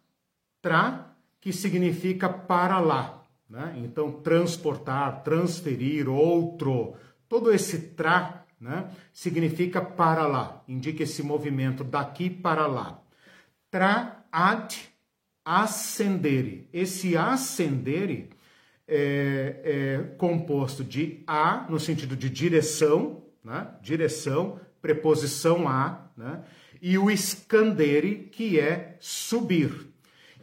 tra, que significa para lá. Né? Então, transportar, transferir, outro, todo esse tra né? significa para lá, indica esse movimento daqui para lá. Tra ad ascendere. Esse ascendere é, é composto de a, no sentido de direção, né? direção, preposição a, né? e o escandere, que é subir.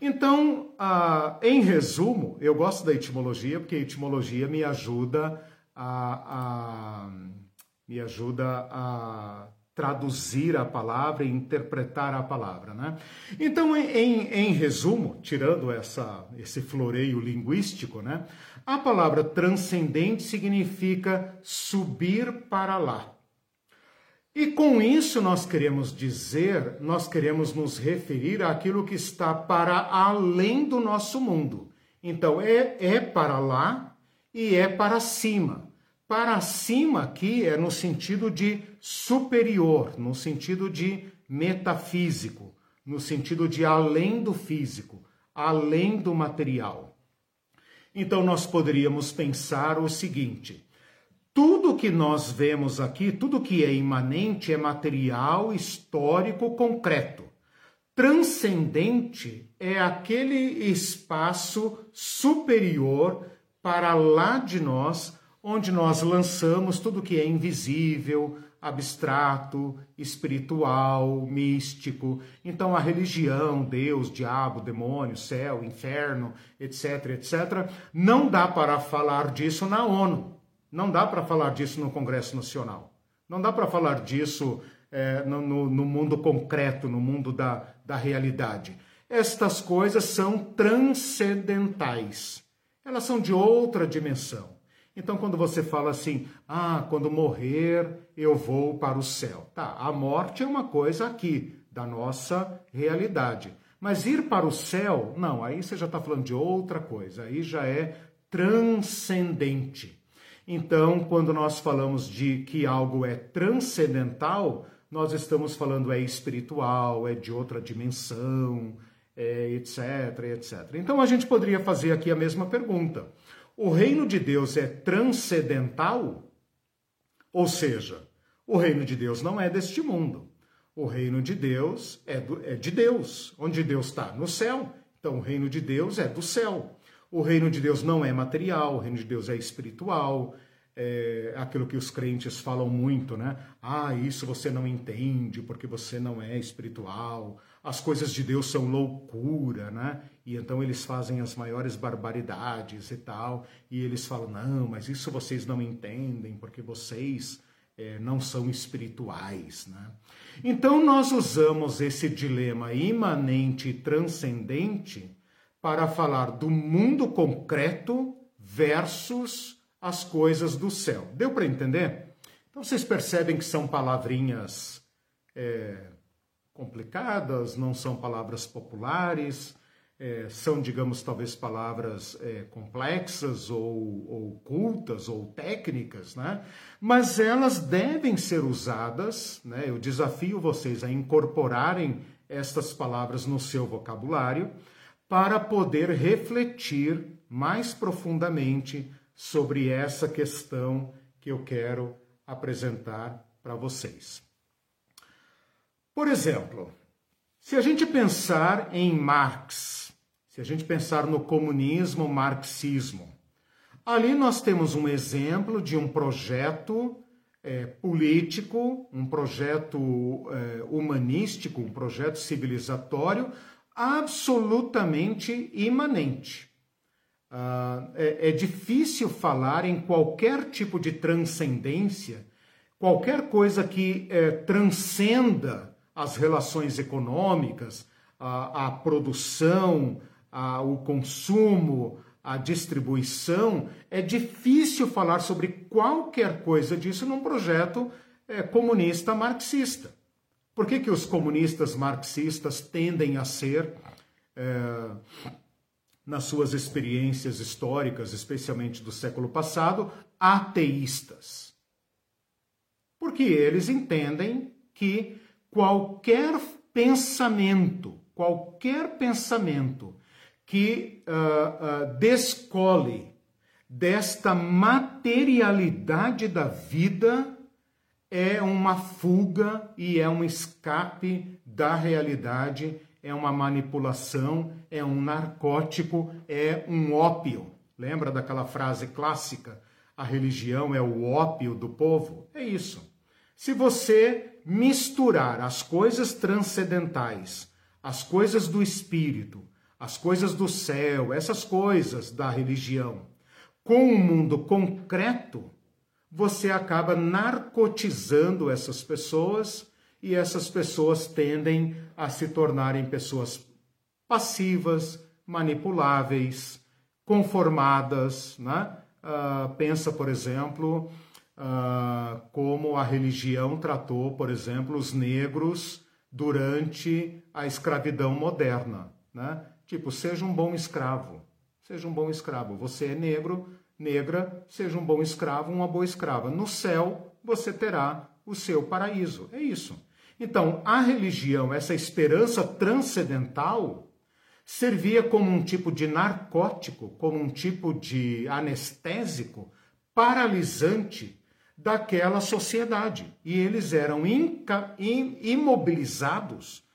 Então, ah, em resumo, eu gosto da etimologia, porque a etimologia me ajuda a, a me ajuda a traduzir a palavra e interpretar a palavra, né? Então, em, em resumo, tirando essa, esse floreio linguístico, né? A palavra transcendente significa subir para lá. E com isso nós queremos dizer, nós queremos nos referir àquilo que está para além do nosso mundo. Então, é, é para lá e é para cima. Para cima aqui é no sentido de superior, no sentido de metafísico, no sentido de além do físico, além do material. Então nós poderíamos pensar o seguinte: tudo que nós vemos aqui, tudo que é imanente é material, histórico, concreto. Transcendente é aquele espaço superior para lá de nós onde nós lançamos tudo que é invisível, abstrato, espiritual, místico. Então a religião, Deus, diabo, demônio, céu, inferno, etc, etc, não dá para falar disso na ONU. Não dá para falar disso no Congresso Nacional. Não dá para falar disso é, no, no, no mundo concreto, no mundo da, da realidade. Estas coisas são transcendentais. Elas são de outra dimensão. Então, quando você fala assim, ah, quando morrer eu vou para o céu. Tá, a morte é uma coisa aqui, da nossa realidade. Mas ir para o céu, não, aí você já está falando de outra coisa, aí já é transcendente. Então, quando nós falamos de que algo é transcendental, nós estamos falando é espiritual, é de outra dimensão, é etc, etc. Então, a gente poderia fazer aqui a mesma pergunta. O reino de Deus é transcendental, ou seja, o reino de Deus não é deste mundo. O reino de Deus é, do, é de Deus. Onde Deus está? No céu. Então, o reino de Deus é do céu. O reino de Deus não é material, o reino de Deus é espiritual. É aquilo que os crentes falam muito, né? Ah, isso você não entende porque você não é espiritual as coisas de Deus são loucura, né? E então eles fazem as maiores barbaridades e tal, e eles falam: não, mas isso vocês não entendem, porque vocês é, não são espirituais, né? Então nós usamos esse dilema imanente e transcendente para falar do mundo concreto versus as coisas do céu. Deu para entender? Então vocês percebem que são palavrinhas. É, complicadas, não são palavras populares, é, são, digamos, talvez palavras é, complexas ou, ou, cultas ou técnicas, né? mas elas devem ser usadas. Né? Eu desafio vocês a incorporarem estas palavras no seu vocabulário para poder refletir mais profundamente sobre essa questão que eu quero apresentar para vocês. Por exemplo, se a gente pensar em Marx, se a gente pensar no comunismo, marxismo, ali nós temos um exemplo de um projeto é, político, um projeto é, humanístico, um projeto civilizatório absolutamente imanente. Ah, é, é difícil falar em qualquer tipo de transcendência, qualquer coisa que é, transcenda as relações econômicas, a, a produção, a, o consumo, a distribuição, é difícil falar sobre qualquer coisa disso num projeto é, comunista marxista. Por que, que os comunistas marxistas tendem a ser, é, nas suas experiências históricas, especialmente do século passado, ateístas? Porque eles entendem que qualquer pensamento, qualquer pensamento que uh, uh, descole desta materialidade da vida é uma fuga e é um escape da realidade, é uma manipulação, é um narcótico, é um ópio. Lembra daquela frase clássica? A religião é o ópio do povo? É isso. Se você misturar as coisas transcendentais, as coisas do espírito, as coisas do céu, essas coisas da religião, com o mundo concreto, você acaba narcotizando essas pessoas e essas pessoas tendem a se tornarem pessoas passivas, manipuláveis, conformadas. Né? Uh, pensa, por exemplo, uh, como a religião tratou, por exemplo, os negros durante a escravidão moderna. Né? Tipo, seja um bom escravo. Seja um bom escravo. Você é negro, negra, seja um bom escravo, uma boa escrava. No céu você terá o seu paraíso. É isso. Então, a religião, essa esperança transcendental, servia como um tipo de narcótico, como um tipo de anestésico paralisante daquela sociedade. E eles eram imobilizados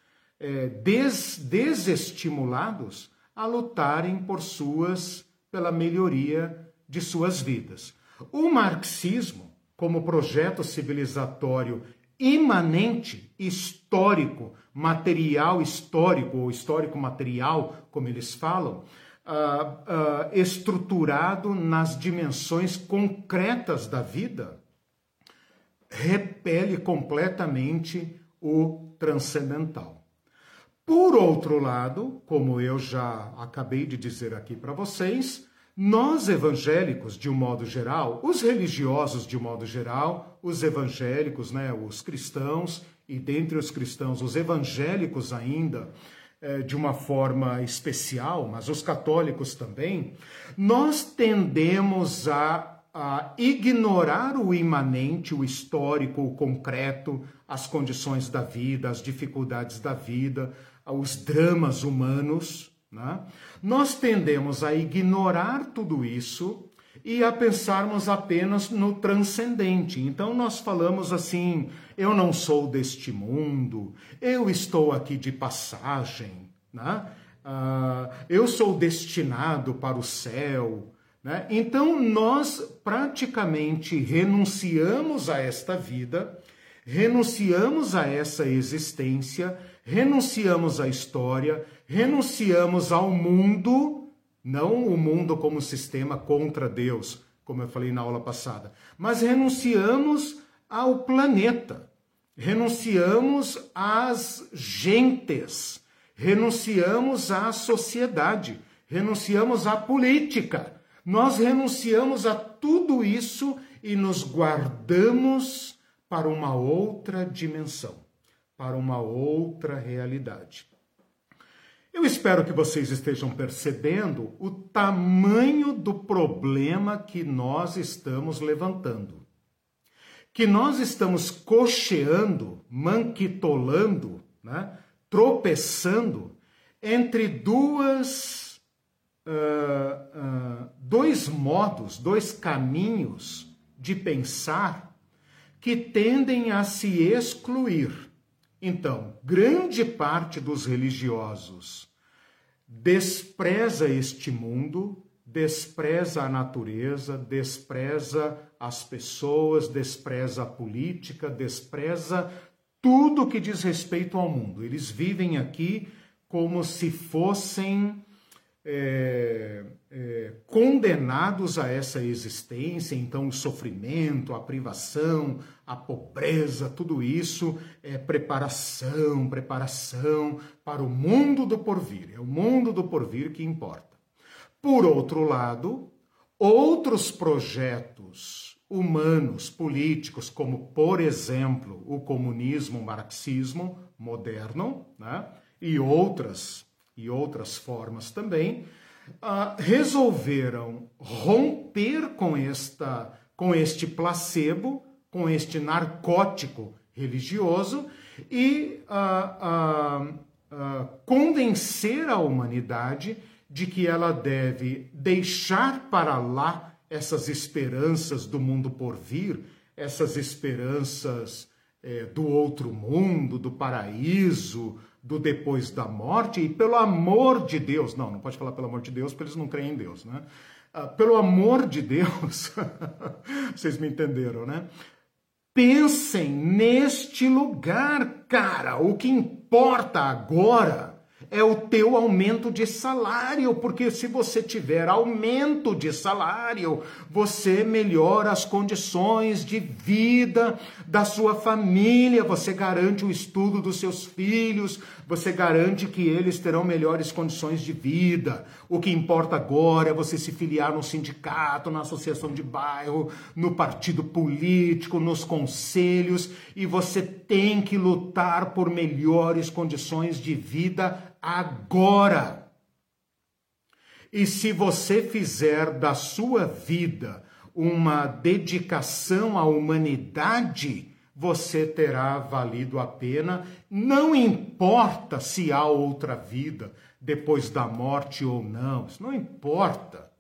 é, des, desestimulados a lutarem por suas, pela melhoria de suas vidas. O marxismo, como projeto civilizatório imanente, histórico, material histórico, ou histórico material, como eles falam, uh, uh, estruturado nas dimensões concretas da vida, repele completamente o transcendental. Por outro lado, como eu já acabei de dizer aqui para vocês, nós evangélicos, de um modo geral, os religiosos de um modo geral, os evangélicos, né, os cristãos, e dentre os cristãos, os evangélicos ainda, é, de uma forma especial, mas os católicos também, nós tendemos a, a ignorar o imanente, o histórico, o concreto, as condições da vida, as dificuldades da vida, aos dramas humanos, né? nós tendemos a ignorar tudo isso e a pensarmos apenas no transcendente. Então nós falamos assim: eu não sou deste mundo, eu estou aqui de passagem, né? Uh, eu sou destinado para o céu. Né? Então nós praticamente renunciamos a esta vida, renunciamos a essa existência renunciamos à história, renunciamos ao mundo, não o mundo como sistema contra Deus, como eu falei na aula passada, mas renunciamos ao planeta, renunciamos às gentes, renunciamos à sociedade, renunciamos à política. Nós renunciamos a tudo isso e nos guardamos para uma outra dimensão para uma outra realidade. Eu espero que vocês estejam percebendo o tamanho do problema que nós estamos levantando. Que nós estamos cocheando, manquitolando, né? tropeçando entre duas, uh, uh, dois modos, dois caminhos de pensar que tendem a se excluir. Então, grande parte dos religiosos despreza este mundo, despreza a natureza, despreza as pessoas, despreza a política, despreza tudo que diz respeito ao mundo. Eles vivem aqui como se fossem é, é, condenados a essa existência, então o sofrimento, a privação, a pobreza, tudo isso é preparação, preparação para o mundo do porvir. É o mundo do porvir que importa. Por outro lado, outros projetos humanos, políticos, como, por exemplo, o comunismo, o marxismo moderno, né? e outras e outras formas também, uh, resolveram romper com esta com este placebo, com este narcótico religioso e uh, uh, convencer a humanidade de que ela deve deixar para lá essas esperanças do mundo por vir, essas esperanças é, do outro mundo, do paraíso, do depois da morte, e pelo amor de Deus, não, não pode falar pelo amor de Deus, porque eles não creem em Deus, né? Ah, pelo amor de Deus, [LAUGHS] vocês me entenderam, né? Pensem neste lugar, cara. O que importa agora é o teu aumento de salário, porque se você tiver aumento de salário, você melhora as condições de vida da sua família, você garante o estudo dos seus filhos, você garante que eles terão melhores condições de vida. O que importa agora é você se filiar no sindicato, na associação de bairro, no partido político, nos conselhos, e você tem que lutar por melhores condições de vida agora. E se você fizer da sua vida uma dedicação à humanidade, você terá valido a pena, não importa se há outra vida depois da morte ou não, isso não importa.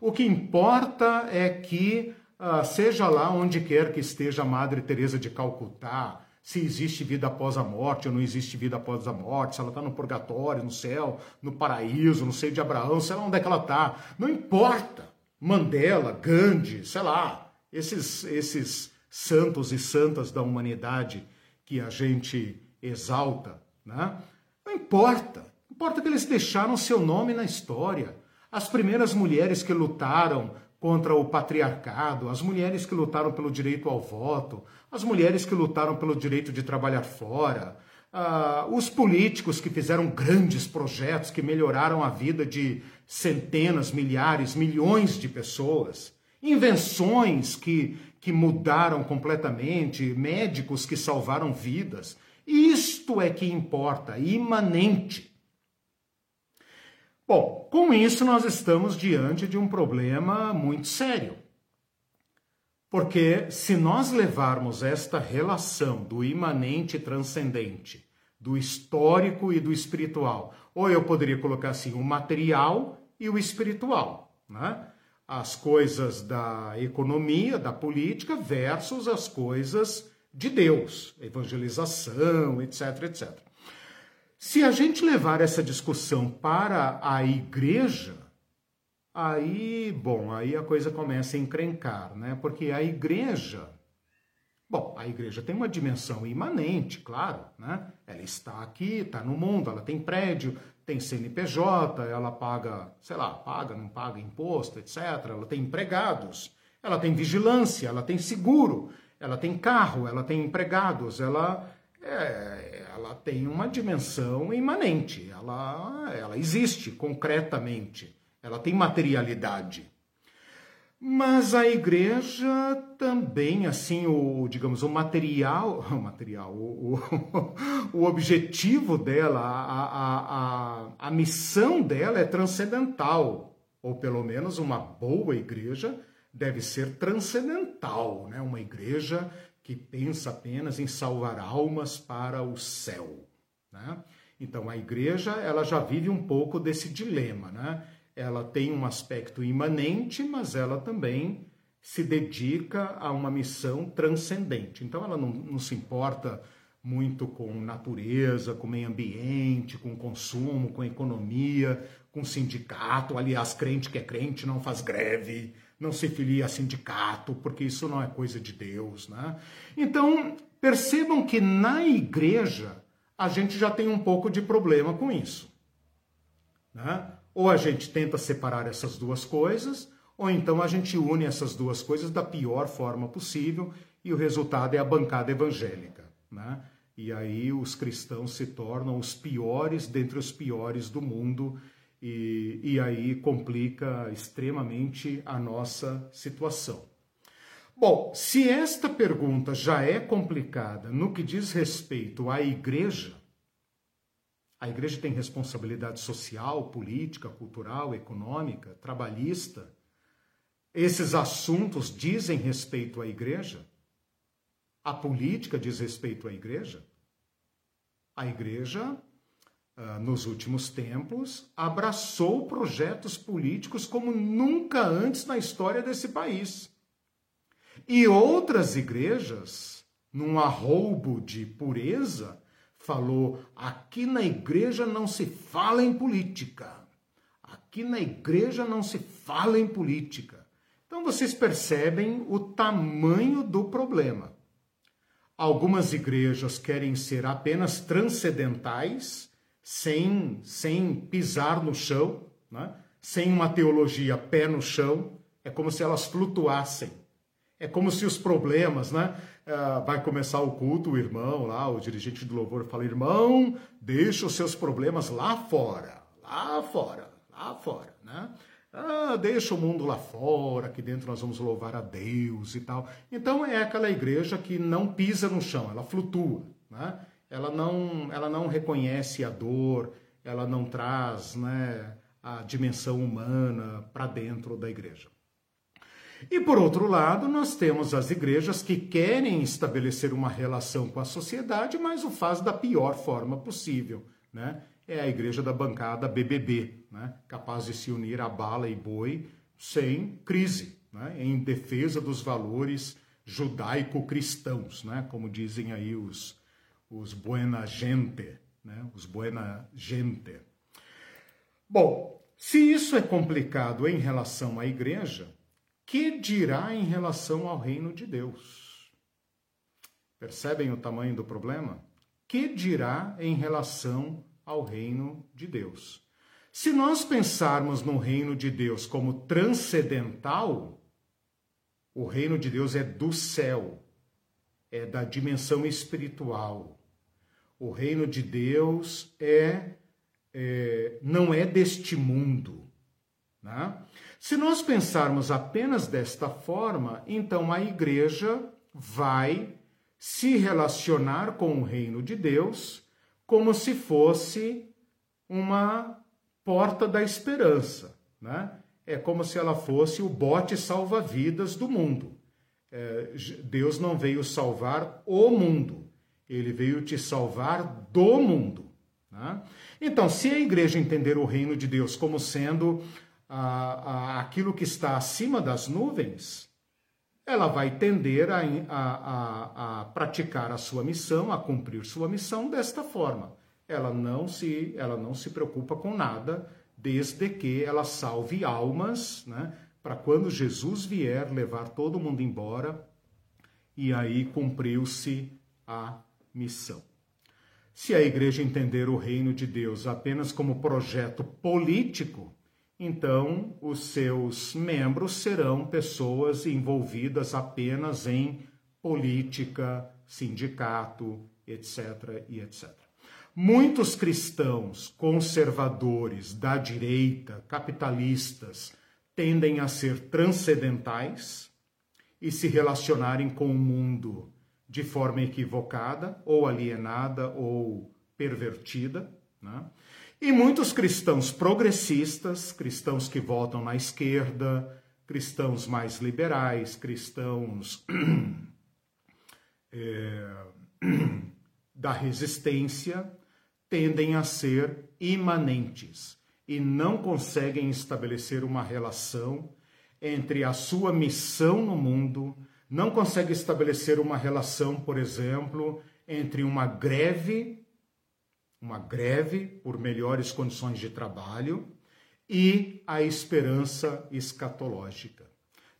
O que importa é que, uh, seja lá onde quer que esteja Madre Teresa de Calcutá, se existe vida após a morte ou não existe vida após a morte, se ela está no purgatório, no céu, no paraíso, no seio de Abraão, sei lá onde é que ela está. Não importa. Mandela, Gandhi, sei lá, esses, esses santos e santas da humanidade que a gente exalta, né? Não importa. Importa que eles deixaram seu nome na história. As primeiras mulheres que lutaram contra o patriarcado, as mulheres que lutaram pelo direito ao voto, as mulheres que lutaram pelo direito de trabalhar fora, uh, os políticos que fizeram grandes projetos que melhoraram a vida de centenas, milhares, milhões de pessoas, invenções que, que mudaram completamente, médicos que salvaram vidas. Isto é que importa, imanente. Bom, com isso nós estamos diante de um problema muito sério. Porque se nós levarmos esta relação do imanente e transcendente, do histórico e do espiritual, ou eu poderia colocar assim, o material e o espiritual, né? As coisas da economia, da política versus as coisas de Deus, evangelização, etc, etc. Se a gente levar essa discussão para a igreja, aí, bom, aí a coisa começa a encrencar, né? Porque a igreja, bom, a igreja tem uma dimensão imanente, claro, né? Ela está aqui, está no mundo, ela tem prédio, tem CNPJ, ela paga, sei lá, paga, não paga imposto, etc. Ela tem empregados, ela tem vigilância, ela tem seguro, ela tem carro, ela tem empregados, ela é, ela tem uma dimensão imanente, ela, ela existe concretamente, ela tem materialidade. Mas a igreja também, assim, o, digamos, o material, [LAUGHS] o material, o, o, [LAUGHS] o objetivo dela, a, a, a, a missão dela é transcendental, ou pelo menos uma boa igreja deve ser transcendental, né? uma igreja que pensa apenas em salvar almas para o céu. Né? Então a igreja ela já vive um pouco desse dilema, né? Ela tem um aspecto imanente, mas ela também se dedica a uma missão transcendente. Então ela não, não se importa muito com natureza, com meio ambiente, com consumo, com economia, com sindicato. Aliás, crente que é crente não faz greve, não se filia a sindicato, porque isso não é coisa de Deus, né? Então, percebam que na igreja a gente já tem um pouco de problema com isso. Né? Ou a gente tenta separar essas duas coisas, ou então a gente une essas duas coisas da pior forma possível e o resultado é a bancada evangélica. Né? E aí os cristãos se tornam os piores dentre os piores do mundo e, e aí complica extremamente a nossa situação. Bom, se esta pergunta já é complicada no que diz respeito à igreja, a igreja tem responsabilidade social, política, cultural, econômica, trabalhista. Esses assuntos dizem respeito à igreja? A política diz respeito à igreja? A igreja, nos últimos tempos, abraçou projetos políticos como nunca antes na história desse país. E outras igrejas, num arroubo de pureza, falou: aqui na igreja não se fala em política. Aqui na igreja não se fala em política. Então vocês percebem o tamanho do problema. Algumas igrejas querem ser apenas transcendentais, sem, sem pisar no chão, né? sem uma teologia pé no chão, é como se elas flutuassem. É como se os problemas, né? Uh, vai começar o culto, o irmão lá, o dirigente do louvor fala: irmão, deixa os seus problemas lá fora, lá fora, lá fora, né? Ah, deixa o mundo lá fora, aqui dentro nós vamos louvar a Deus e tal. Então é aquela igreja que não pisa no chão, ela flutua, né? Ela não, ela não reconhece a dor, ela não traz, né, a dimensão humana para dentro da igreja. E por outro lado, nós temos as igrejas que querem estabelecer uma relação com a sociedade, mas o faz da pior forma possível, né? É a igreja da bancada BBB, né? capaz de se unir a bala e boi sem crise, né? em defesa dos valores judaico-cristãos, né? como dizem aí os, os buena gente, né? os buena gente. Bom, se isso é complicado em relação à igreja, que dirá em relação ao reino de Deus? Percebem o tamanho do problema? Que dirá em relação ao reino de Deus? Se nós pensarmos no reino de Deus como transcendental, o reino de Deus é do céu, é da dimensão espiritual. O reino de Deus é, é não é deste mundo. Né? Se nós pensarmos apenas desta forma, então a igreja vai se relacionar com o reino de Deus como se fosse uma porta da esperança, né? É como se ela fosse o bote salva-vidas do mundo. É, Deus não veio salvar o mundo, ele veio te salvar do mundo. Né? Então, se a igreja entender o reino de Deus como sendo a, a, aquilo que está acima das nuvens, ela vai tender a, a, a, praticar a sua missão, a cumprir sua missão desta forma. Ela não se, ela não se preocupa com nada, desde que ela salve almas, né, para quando Jesus vier levar todo mundo embora, e aí cumpriu-se a missão. Se a igreja entender o reino de Deus apenas como projeto político, então os seus membros serão pessoas envolvidas apenas em política, sindicato, etc. e etc. Muitos cristãos conservadores da direita, capitalistas, tendem a ser transcendentais e se relacionarem com o mundo de forma equivocada, ou alienada, ou pervertida. Né? E muitos cristãos progressistas, cristãos que votam na esquerda, cristãos mais liberais, cristãos é, [CLEARS THROAT] [CLEARS THROAT] da resistência, tendem a ser imanentes e não conseguem estabelecer uma relação entre a sua missão no mundo, não conseguem estabelecer uma relação, por exemplo, entre uma greve, uma greve por melhores condições de trabalho e a esperança escatológica.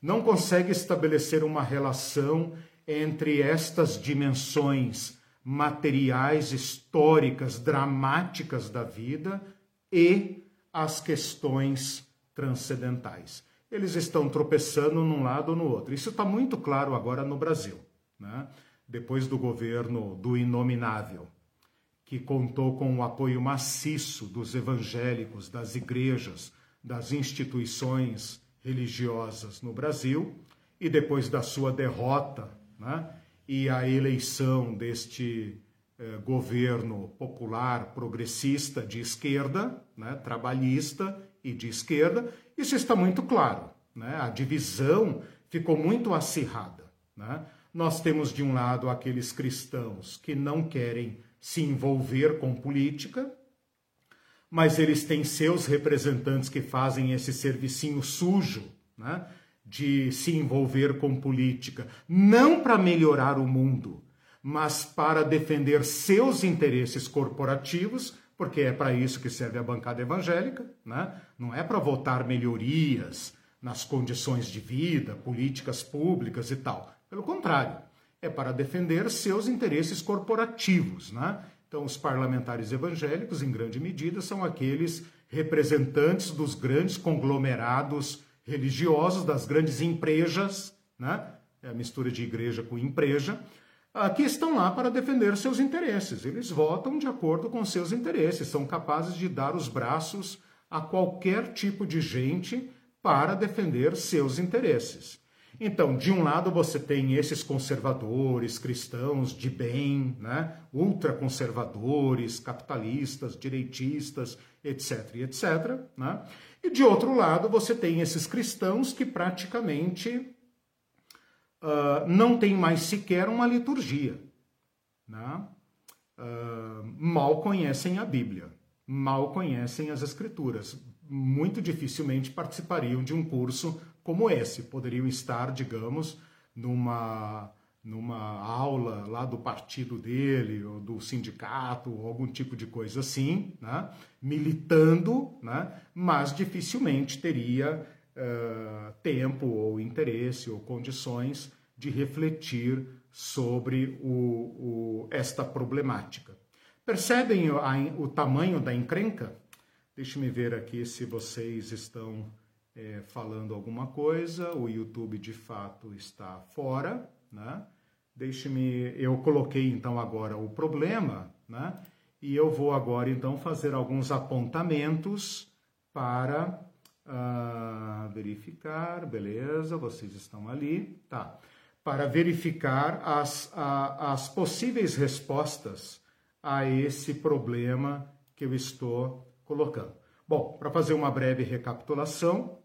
Não consegue estabelecer uma relação entre estas dimensões materiais, históricas, dramáticas da vida e as questões transcendentais. Eles estão tropeçando num lado ou no outro. Isso está muito claro agora no Brasil, né? depois do governo do Inominável, que contou com o apoio maciço dos evangélicos, das igrejas, das instituições religiosas no Brasil, e depois da sua derrota né? e a eleição deste eh, governo popular progressista de esquerda, né, trabalhista e de esquerda, isso está muito claro. Né? A divisão ficou muito acirrada. Né? Nós temos, de um lado, aqueles cristãos que não querem se envolver com política, mas eles têm seus representantes que fazem esse servicinho sujo, né? de se envolver com política, não para melhorar o mundo, mas para defender seus interesses corporativos, porque é para isso que serve a bancada evangélica, né? não é para votar melhorias nas condições de vida, políticas públicas e tal. Pelo contrário, é para defender seus interesses corporativos. Né? Então, os parlamentares evangélicos, em grande medida, são aqueles representantes dos grandes conglomerados religiosos, das grandes empresas, né? é a mistura de igreja com empresa, que estão lá para defender seus interesses. Eles votam de acordo com seus interesses, são capazes de dar os braços a qualquer tipo de gente para defender seus interesses. Então, de um lado você tem esses conservadores, cristãos de bem, né? ultraconservadores, capitalistas, direitistas, etc, etc. Né? E de outro lado você tem esses cristãos que praticamente uh, não tem mais sequer uma liturgia. Né? Uh, mal conhecem a Bíblia, mal conhecem as Escrituras. Muito dificilmente participariam de um curso como esse. Poderiam estar, digamos, numa, numa aula lá do partido dele, ou do sindicato, ou algum tipo de coisa assim, né? militando, né? mas dificilmente teria uh, tempo ou interesse ou condições de refletir sobre o, o, esta problemática. Percebem a, o tamanho da encrenca? Deixe-me ver aqui se vocês estão é, falando alguma coisa. O YouTube de fato está fora, né? Deixe-me, eu coloquei então agora o problema, né? E eu vou agora então fazer alguns apontamentos para uh, verificar, beleza? Vocês estão ali, tá? Para verificar as, a, as possíveis respostas a esse problema que eu estou colocando. Bom, para fazer uma breve recapitulação,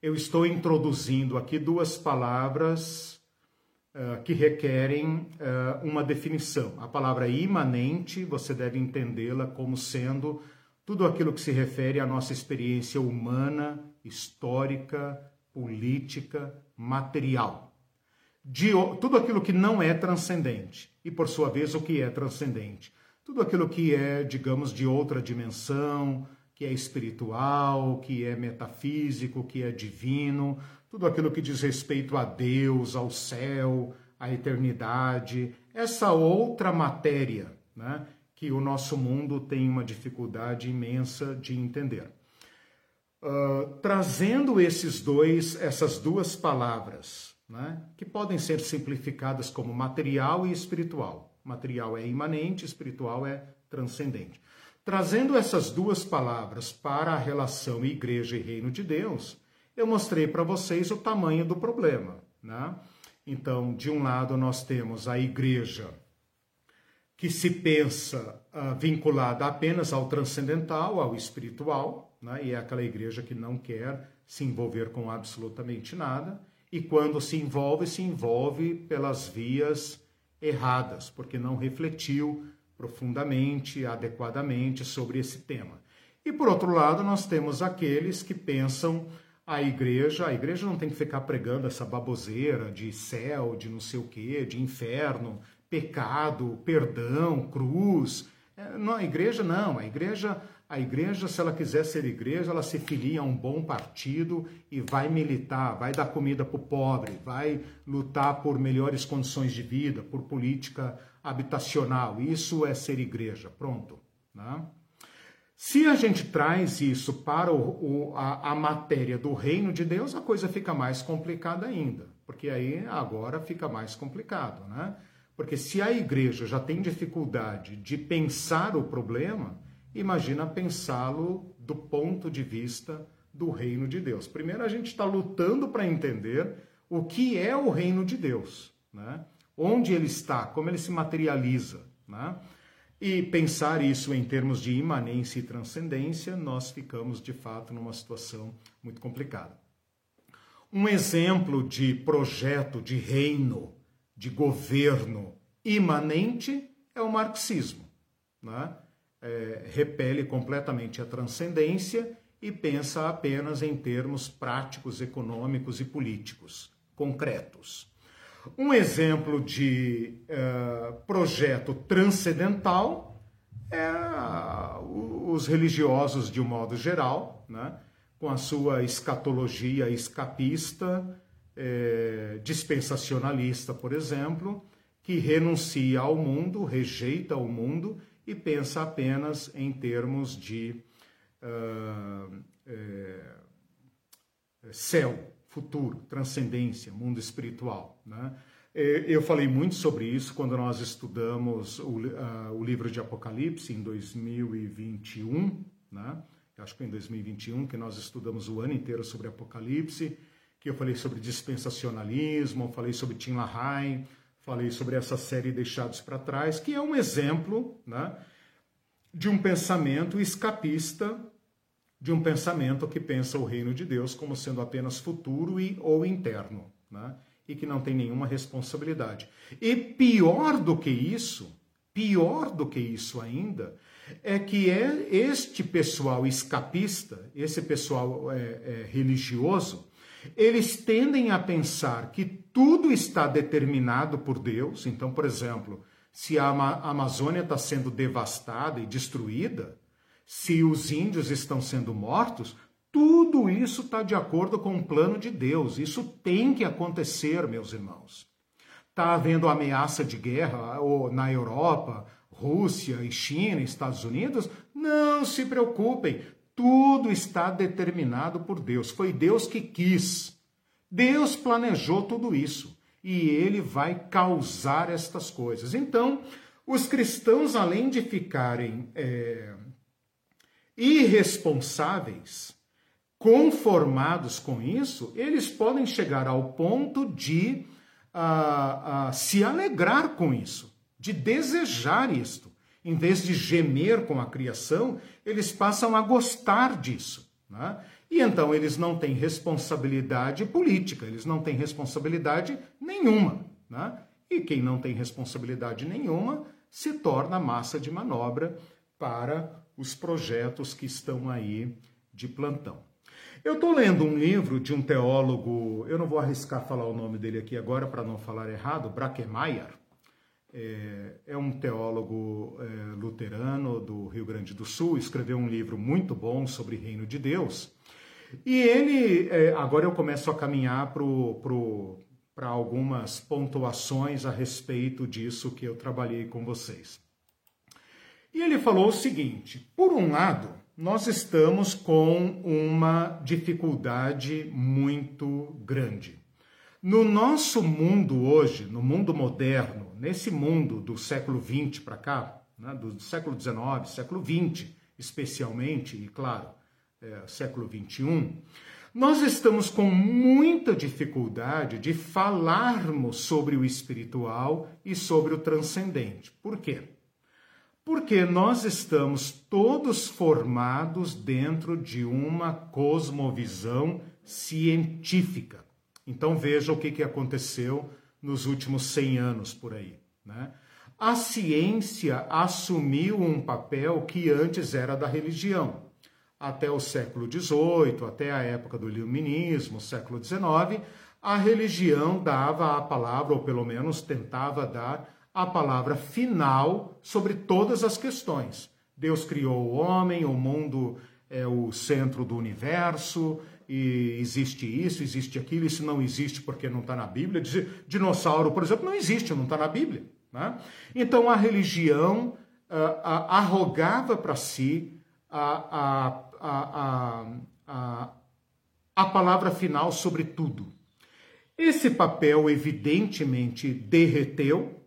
eu estou introduzindo aqui duas palavras uh, que requerem uh, uma definição. A palavra imanente, você deve entendê-la como sendo tudo aquilo que se refere à nossa experiência humana, histórica, política, material. De, tudo aquilo que não é transcendente e, por sua vez, o que é transcendente. Tudo aquilo que é, digamos, de outra dimensão, que é espiritual, que é metafísico, que é divino, tudo aquilo que diz respeito a Deus, ao céu, à eternidade, essa outra matéria, né? que o nosso mundo tem uma dificuldade imensa de entender. Uh, trazendo esses dois, essas duas palavras, né, que podem ser simplificadas como material e espiritual. Material é imanente, espiritual é transcendente. Trazendo essas duas palavras para a relação igreja e reino de Deus, eu mostrei para vocês o tamanho do problema. Né? Então, de um lado, nós temos a igreja que se pensa uh, vinculada apenas ao transcendental, ao espiritual, né? e é aquela igreja que não quer se envolver com absolutamente nada, e quando se envolve, se envolve pelas vias erradas, porque não refletiu profundamente, adequadamente sobre esse tema. E por outro lado, nós temos aqueles que pensam a igreja, a igreja não tem que ficar pregando essa baboseira de céu, de não sei o quê, de inferno, pecado, perdão, cruz. É, não, a igreja não, a igreja, a igreja, se ela quiser ser igreja, ela se filia a um bom partido e vai militar, vai dar comida para o pobre, vai lutar por melhores condições de vida, por política habitacional. Isso é ser igreja, pronto. Né? Se a gente traz isso para o, o, a, a matéria do reino de Deus, a coisa fica mais complicada ainda, porque aí agora fica mais complicado, né? Porque se a igreja já tem dificuldade de pensar o problema, imagina pensá-lo do ponto de vista do reino de Deus. Primeiro, a gente está lutando para entender o que é o reino de Deus, né? onde ele está, como ele se materializa. Né? e pensar isso em termos de imanência e transcendência, nós ficamos de fato numa situação muito complicada. Um exemplo de projeto de reino, de governo imanente é o marxismo. Né? É, repele completamente a transcendência e pensa apenas em termos práticos, econômicos e políticos, concretos. Um exemplo de uh, projeto transcendental é os religiosos, de um modo geral, né, com a sua escatologia escapista, eh, dispensacionalista, por exemplo, que renuncia ao mundo, rejeita o mundo e pensa apenas em termos de uh, céu, futuro, transcendência, mundo espiritual. Né? Eu falei muito sobre isso quando nós estudamos o, uh, o livro de Apocalipse em 2021, né? acho que em 2021, que nós estudamos o ano inteiro sobre Apocalipse, que eu falei sobre dispensacionalismo, falei sobre Tim LaHaye, falei sobre essa série Deixados para Trás, que é um exemplo né, de um pensamento escapista de um pensamento que pensa o reino de Deus como sendo apenas futuro e ou interno, né? e que não tem nenhuma responsabilidade. E pior do que isso, pior do que isso ainda, é que é este pessoal escapista, esse pessoal é, é, religioso, eles tendem a pensar que tudo está determinado por Deus. Então, por exemplo, se a Amazônia está sendo devastada e destruída, se os índios estão sendo mortos, tudo isso está de acordo com o plano de Deus. Isso tem que acontecer, meus irmãos. Está havendo ameaça de guerra ou na Europa, Rússia e China, Estados Unidos? Não se preocupem, tudo está determinado por Deus. Foi Deus que quis. Deus planejou tudo isso e ele vai causar estas coisas. Então, os cristãos, além de ficarem é, irresponsáveis, conformados com isso, eles podem chegar ao ponto de uh, uh, se alegrar com isso, de desejar isto. Em vez de gemer com a criação, eles passam a gostar disso. Né? E então eles não têm responsabilidade política, eles não têm responsabilidade nenhuma. Né? E quem não tem responsabilidade nenhuma se torna massa de manobra para os projetos que estão aí de plantão. Eu estou lendo um livro de um teólogo, eu não vou arriscar falar o nome dele aqui agora para não falar errado, Brakemeyer. É, é um teólogo é, luterano do Rio Grande do Sul, escreveu um livro muito bom sobre Reino de Deus. E ele, é, agora eu começo a caminhar para algumas pontuações a respeito disso que eu trabalhei com vocês. E ele falou o seguinte: por um lado, nós estamos com uma dificuldade muito grande. No nosso mundo hoje, no mundo moderno, nesse mundo do século XX para cá, né, do século XIX, século XX especialmente, e claro, é, século XXI, nós estamos com muita dificuldade de falarmos sobre o espiritual e sobre o transcendente. Por quê? Porque nós estamos todos formados dentro de uma cosmovisão científica. Então veja o que, que aconteceu nos últimos 100 anos por aí. Né? a ciência assumiu um papel que antes era da religião. Até o século XVIII, até a época do iluminismo, século XIX, a religião dava a palavra, ou pelo menos tentava dar a palavra final sobre todas as questões. Deus criou o homem, o mundo é o centro do universo, e existe isso, existe aquilo, isso não existe porque não está na Bíblia. Dinossauro, por exemplo, não existe, não está na Bíblia. Né? Então a religião uh, arrogava para si a, a, a, a, palavra final sobre tudo. Esse papel, evidentemente, derreteu,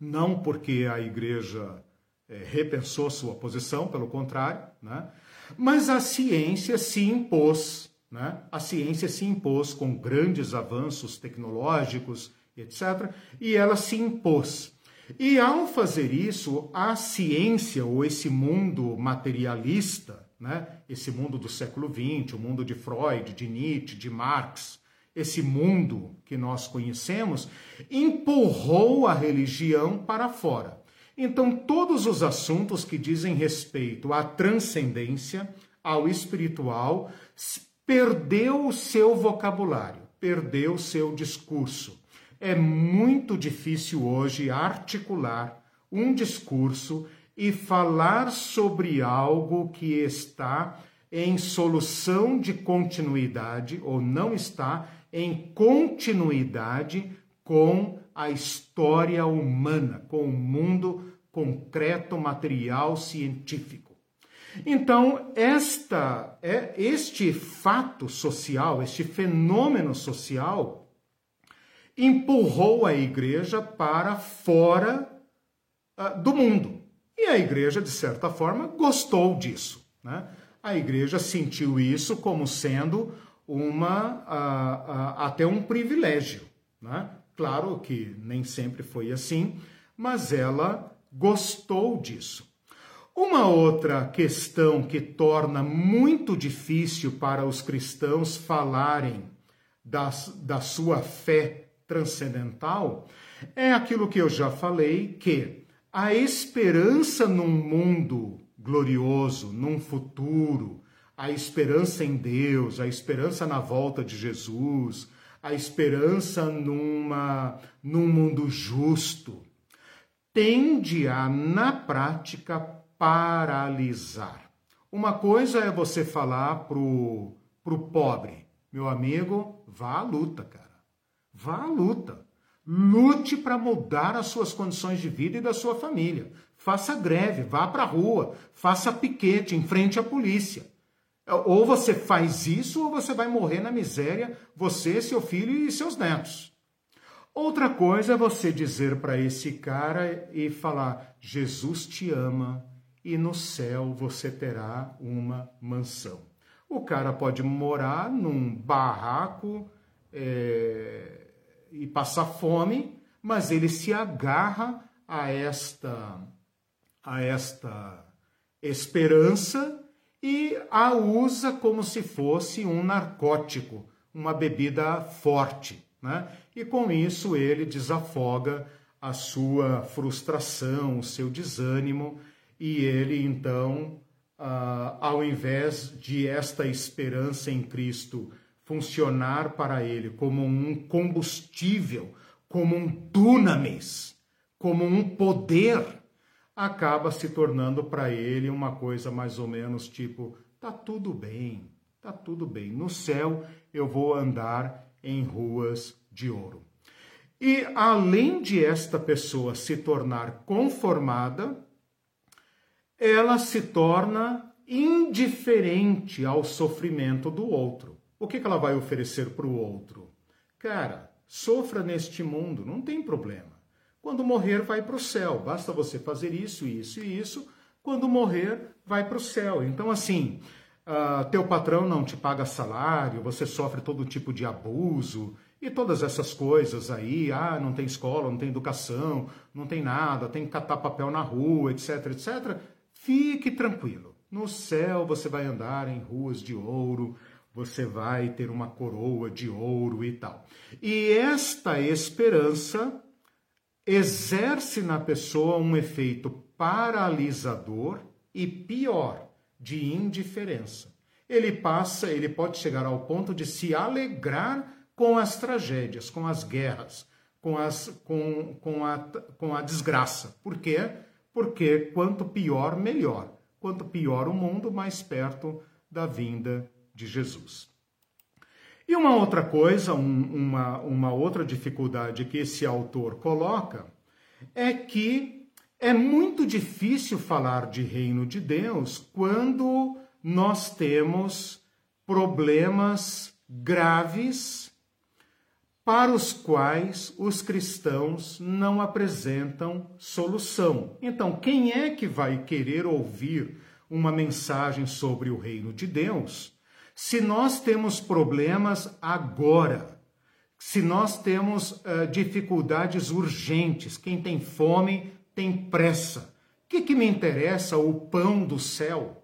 não porque a igreja é, repensou sua posição, pelo contrário, né? mas a ciência se impôs. Né? A ciência se impôs com grandes avanços tecnológicos, etc. E ela se impôs. E ao fazer isso, a ciência, ou esse mundo materialista, né, esse mundo do século XX, o mundo de Freud, de Nietzsche, de Marx, esse mundo que nós conhecemos, empurrou a religião para fora. Então, todos os assuntos que dizem respeito à transcendência, ao espiritual, perdeu o seu vocabulário, perdeu o seu discurso. É muito difícil hoje articular um discurso e falar sobre algo que está em solução de continuidade ou não está em continuidade com a história humana, com o mundo concreto, material, científico. Então, esta é este fato social, este fenômeno social empurrou a igreja para fora uh, do mundo. E a igreja, de certa forma, gostou disso. Né? A igreja sentiu isso como sendo uma uh, uh, até um privilégio. Né? Claro que nem sempre foi assim, mas ela gostou disso. Uma outra questão que torna muito difícil para os cristãos falarem da, da sua fé transcendental é aquilo que eu já falei, que a esperança num mundo glorioso, num futuro, a esperança em Deus, a esperança na volta de Jesus, a esperança numa, num mundo justo, tende a, na prática, paralisar. Uma coisa é você falar pro, pro pobre, meu amigo, vá à luta, cara. Vá à luta. Lute para mudar as suas condições de vida e da sua família. Faça greve, vá para a rua, faça piquete, enfrente a polícia. Ou você faz isso ou você vai morrer na miséria, você, seu filho e seus netos. Outra coisa é você dizer para esse cara e falar: Jesus te ama e no céu você terá uma mansão. O cara pode morar num barraco. É e passar fome, mas ele se agarra a esta a esta esperança e a usa como se fosse um narcótico, uma bebida forte, né? E com isso ele desafoga a sua frustração, o seu desânimo e ele então, ah, ao invés de esta esperança em Cristo funcionar para ele como um combustível, como um dunamis, como um poder, acaba se tornando para ele uma coisa mais ou menos tipo: tá tudo bem, tá tudo bem. No céu eu vou andar em ruas de ouro. E além de esta pessoa se tornar conformada, ela se torna indiferente ao sofrimento do outro. O que, que ela vai oferecer para o outro? Cara, sofra neste mundo, não tem problema. Quando morrer, vai para o céu. Basta você fazer isso, isso e isso. Quando morrer, vai para o céu. Então, assim, uh, teu patrão não te paga salário, você sofre todo tipo de abuso e todas essas coisas aí. Ah, não tem escola, não tem educação, não tem nada, tem que catar papel na rua, etc, etc. Fique tranquilo. No céu você vai andar em ruas de ouro, você vai ter uma coroa de ouro e tal. E esta esperança exerce na pessoa um efeito paralisador e pior, de indiferença. Ele passa, ele pode chegar ao ponto de se alegrar com as tragédias, com as guerras, com, as, com, com, a, com a desgraça. Por quê? Porque quanto pior, melhor. Quanto pior o mundo, mais perto da vinda de Jesus. E uma outra coisa, um, uma, uma outra dificuldade que esse autor coloca é que é muito difícil falar de reino de Deus quando nós temos problemas graves para os quais os cristãos não apresentam solução. Então, quem é que vai querer ouvir uma mensagem sobre o reino de Deus se nós temos problemas agora? Se nós temos uh, dificuldades urgentes, quem tem fome tem pressa. O que, que me interessa o pão do céu?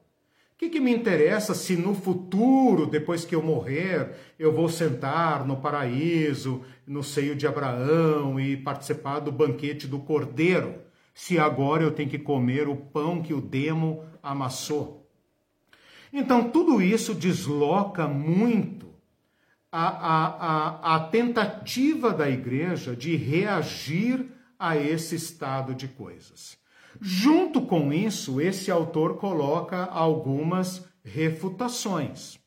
Que, que me interessa se no futuro, depois que eu morrer, eu vou sentar no paraíso, no seio de Abraão e participar do banquete do cordeiro, se agora eu tenho que comer o pão que o demo amassou? Então, tudo isso desloca muito a, a, a, a tentativa da igreja de reagir a esse estado de coisas. Junto com isso, esse autor coloca algumas refutações.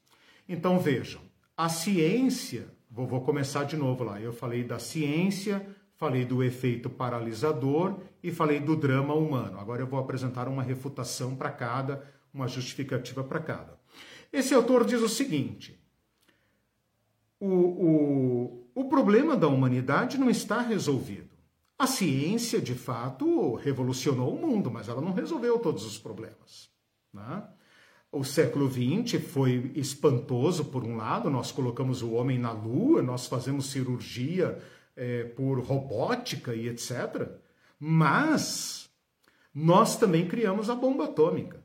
Então vejam, a ciência, vou, vou começar de novo lá. Eu falei da ciência, falei do efeito paralisador e falei do drama humano. Agora eu vou apresentar uma refutação para cada, uma justificativa para cada. Esse autor diz o seguinte: o, o, o problema da humanidade não está resolvido. A ciência, de fato, revolucionou o mundo, mas ela não resolveu todos os problemas. Né? O século XX foi espantoso, por um lado, nós colocamos o homem na lua, nós fazemos cirurgia é, por robótica e etc. Mas nós também criamos a bomba atômica.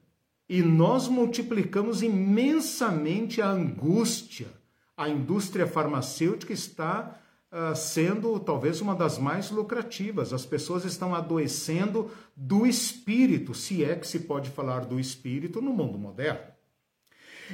E nós multiplicamos imensamente a angústia. A indústria farmacêutica está uh, sendo talvez uma das mais lucrativas. As pessoas estão adoecendo do espírito, se é que se pode falar do espírito no mundo moderno.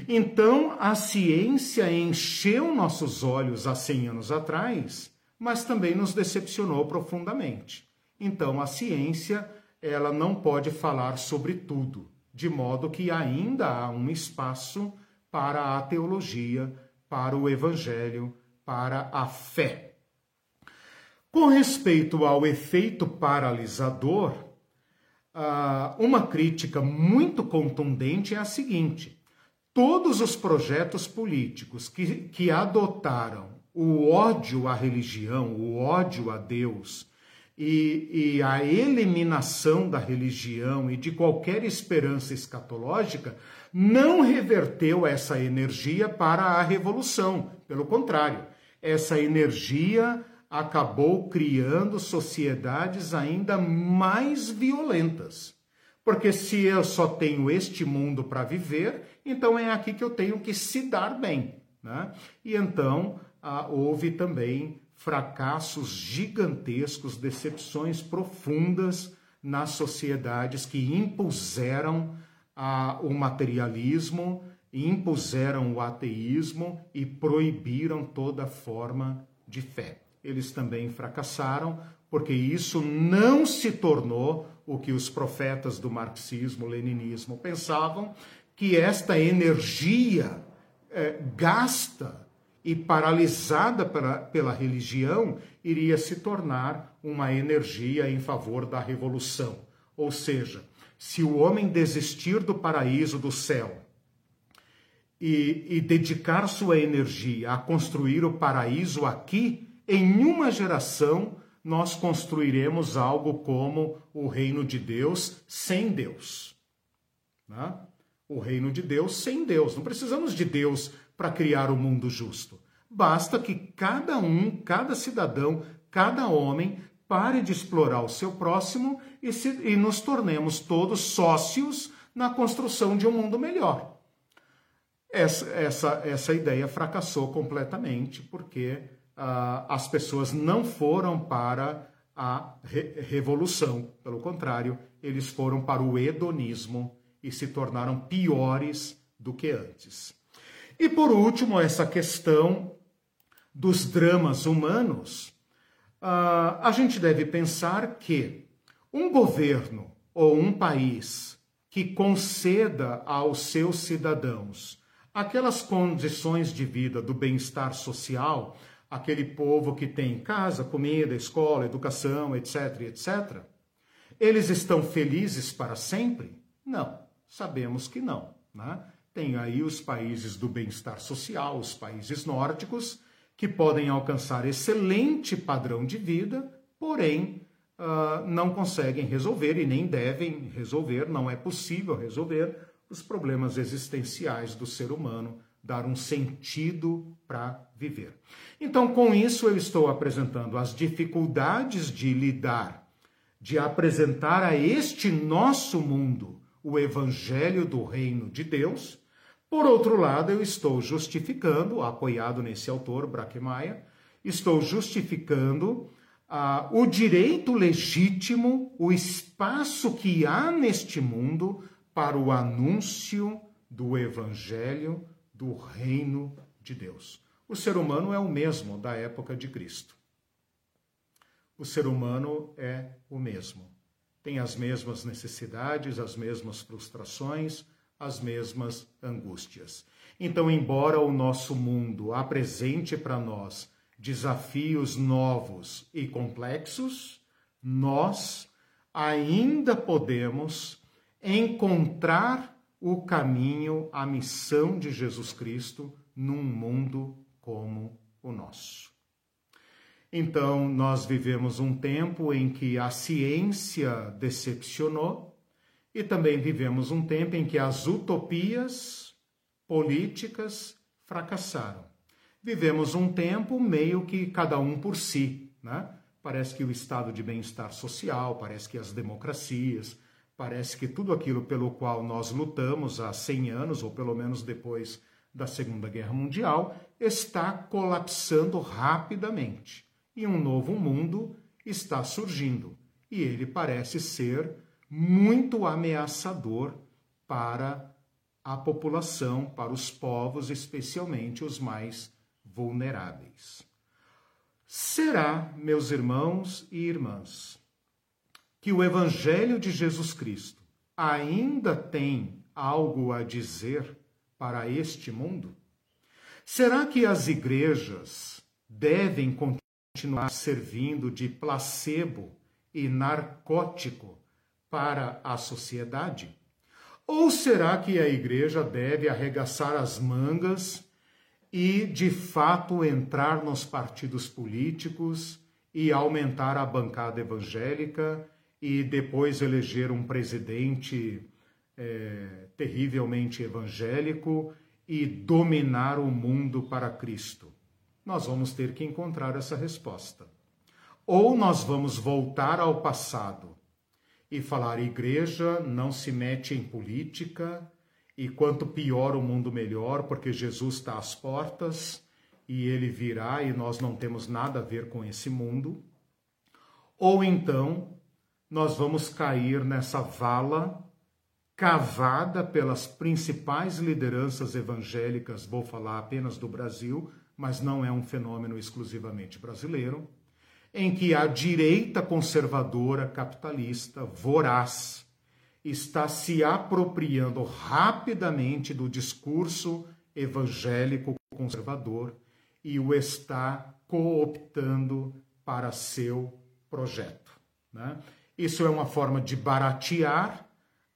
Então, a ciência encheu nossos olhos há 100 anos atrás, mas também nos decepcionou profundamente. Então, a ciência, ela não pode falar sobre tudo, de modo que ainda há um espaço para a teologia, para o evangelho, para a fé. Com respeito ao efeito paralisador, uma crítica muito contundente é a seguinte: todos os projetos políticos que, que adotaram o ódio à religião, o ódio a Deus e, e a eliminação da religião e de qualquer esperança escatológica não reverteu essa energia para a revolução. Pelo contrário, essa energia acabou criando sociedades ainda mais violentas. Porque se eu só tenho este mundo para viver, então é aqui que eu tenho que se dar bem. Né? E então ah, houve também fracassos gigantescos, decepções profundas nas sociedades que impuseram ah, o materialismo, impuseram o ateísmo e proibiram toda forma de fé. Eles também fracassaram, porque isso não se tornou o que os profetas do marxismo-leninismo pensavam, que esta energia é, gasta e paralisada pela, pela religião iria se tornar uma energia em favor da revolução. Ou seja, se o homem desistir do paraíso do céu e, e dedicar sua energia a construir o paraíso aqui, em uma geração nós construiremos algo como o reino de Deus sem Deus. Né? O reino de Deus sem Deus. Não precisamos de Deus para criar o mundo justo. Basta que cada um, cada cidadão, cada homem pare de explorar o seu próximo e, se, e nos tornemos todos sócios na construção de um mundo melhor. Essa, essa, essa ideia fracassou completamente, porque uh, as pessoas não foram para a re revolução. Pelo contrário, eles foram para o hedonismo e se tornaram piores do que antes. E por último, essa questão dos dramas humanos. Uh, a gente deve pensar que um governo ou um país que conceda aos seus cidadãos aquelas condições de vida do bem-estar social, aquele povo que tem casa, comida, escola, educação, etc, etc, eles estão felizes para sempre? Não, sabemos que não. Né? Tem aí os países do bem-estar social, os países nórdicos, que podem alcançar excelente padrão de vida, porém uh, não conseguem resolver e nem devem resolver, não é possível resolver os problemas existenciais do ser humano, dar um sentido para viver. Então, com isso, eu estou apresentando as dificuldades de lidar, de apresentar a este nosso mundo o evangelho do reino de Deus. Por outro lado, eu estou justificando, apoiado nesse autor, Braquemaia, estou justificando ah, o direito legítimo, o espaço que há neste mundo para o anúncio do Evangelho do Reino de Deus. O ser humano é o mesmo da época de Cristo. O ser humano é o mesmo. Tem as mesmas necessidades, as mesmas frustrações, as mesmas angústias. Então, embora o nosso mundo apresente para nós desafios novos e complexos, nós ainda podemos encontrar o caminho, a missão de Jesus Cristo num mundo como o nosso. Então, nós vivemos um tempo em que a ciência decepcionou e também vivemos um tempo em que as utopias políticas fracassaram. Vivemos um tempo meio que cada um por si, né? Parece que o estado de bem-estar social, parece que as democracias, Parece que tudo aquilo pelo qual nós lutamos há 100 anos, ou pelo menos depois da Segunda Guerra Mundial, está colapsando rapidamente. E um novo mundo está surgindo. E ele parece ser muito ameaçador para a população, para os povos, especialmente os mais vulneráveis. Será, meus irmãos e irmãs, que o Evangelho de Jesus Cristo ainda tem algo a dizer para este mundo? Será que as igrejas devem continuar servindo de placebo e narcótico para a sociedade? Ou será que a igreja deve arregaçar as mangas e, de fato, entrar nos partidos políticos e aumentar a bancada evangélica e depois eleger um presidente é, terrivelmente evangélico e dominar o mundo para Cristo? Nós vamos ter que encontrar essa resposta. Ou nós vamos voltar ao passado e falar: igreja não se mete em política, e quanto pior o mundo, melhor, porque Jesus está às portas e ele virá e nós não temos nada a ver com esse mundo. Ou então nós vamos cair nessa vala cavada pelas principais lideranças evangélicas, vou falar apenas do Brasil, mas não é um fenômeno exclusivamente brasileiro, em que a direita conservadora capitalista voraz está se apropriando rapidamente do discurso evangélico conservador e o está cooptando para seu projeto. Né? Isso é uma forma de baratear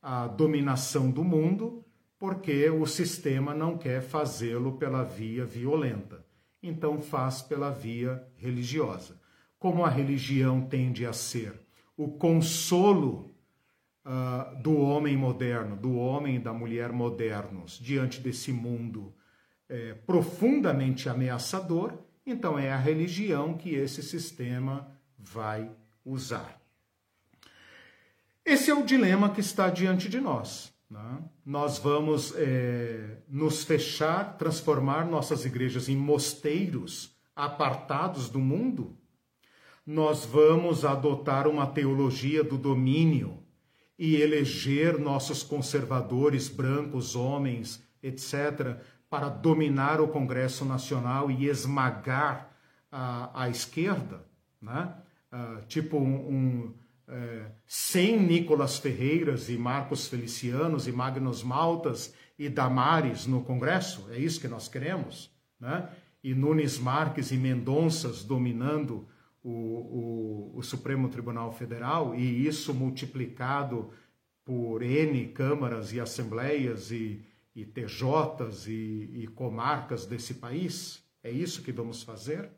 a dominação do mundo, porque o sistema não quer fazê-lo pela via violenta. Então faz pela via religiosa. Como a religião tende a ser o consolo uh, do homem moderno, do homem e da mulher modernos, diante desse mundo é, profundamente ameaçador, então é a religião que esse sistema vai usar. Esse é o dilema que está diante de nós. Né? Nós vamos é, nos fechar, transformar nossas igrejas em mosteiros apartados do mundo? nós vamos adotar uma teologia do domínio e eleger nossos conservadores brancos, homens, etc., para dominar o Congresso Nacional e esmagar a, a esquerda, né? Uh, tipo um, um sem Nicolas Ferreiras e Marcos Felicianos e Magnus Maltas e Damares no Congresso, é isso que nós queremos, né? E Nunes Marques e Mendonças dominando o, o, o Supremo Tribunal Federal e isso multiplicado por N câmaras e assembleias e, e TJs e, e comarcas desse país? É isso que vamos fazer?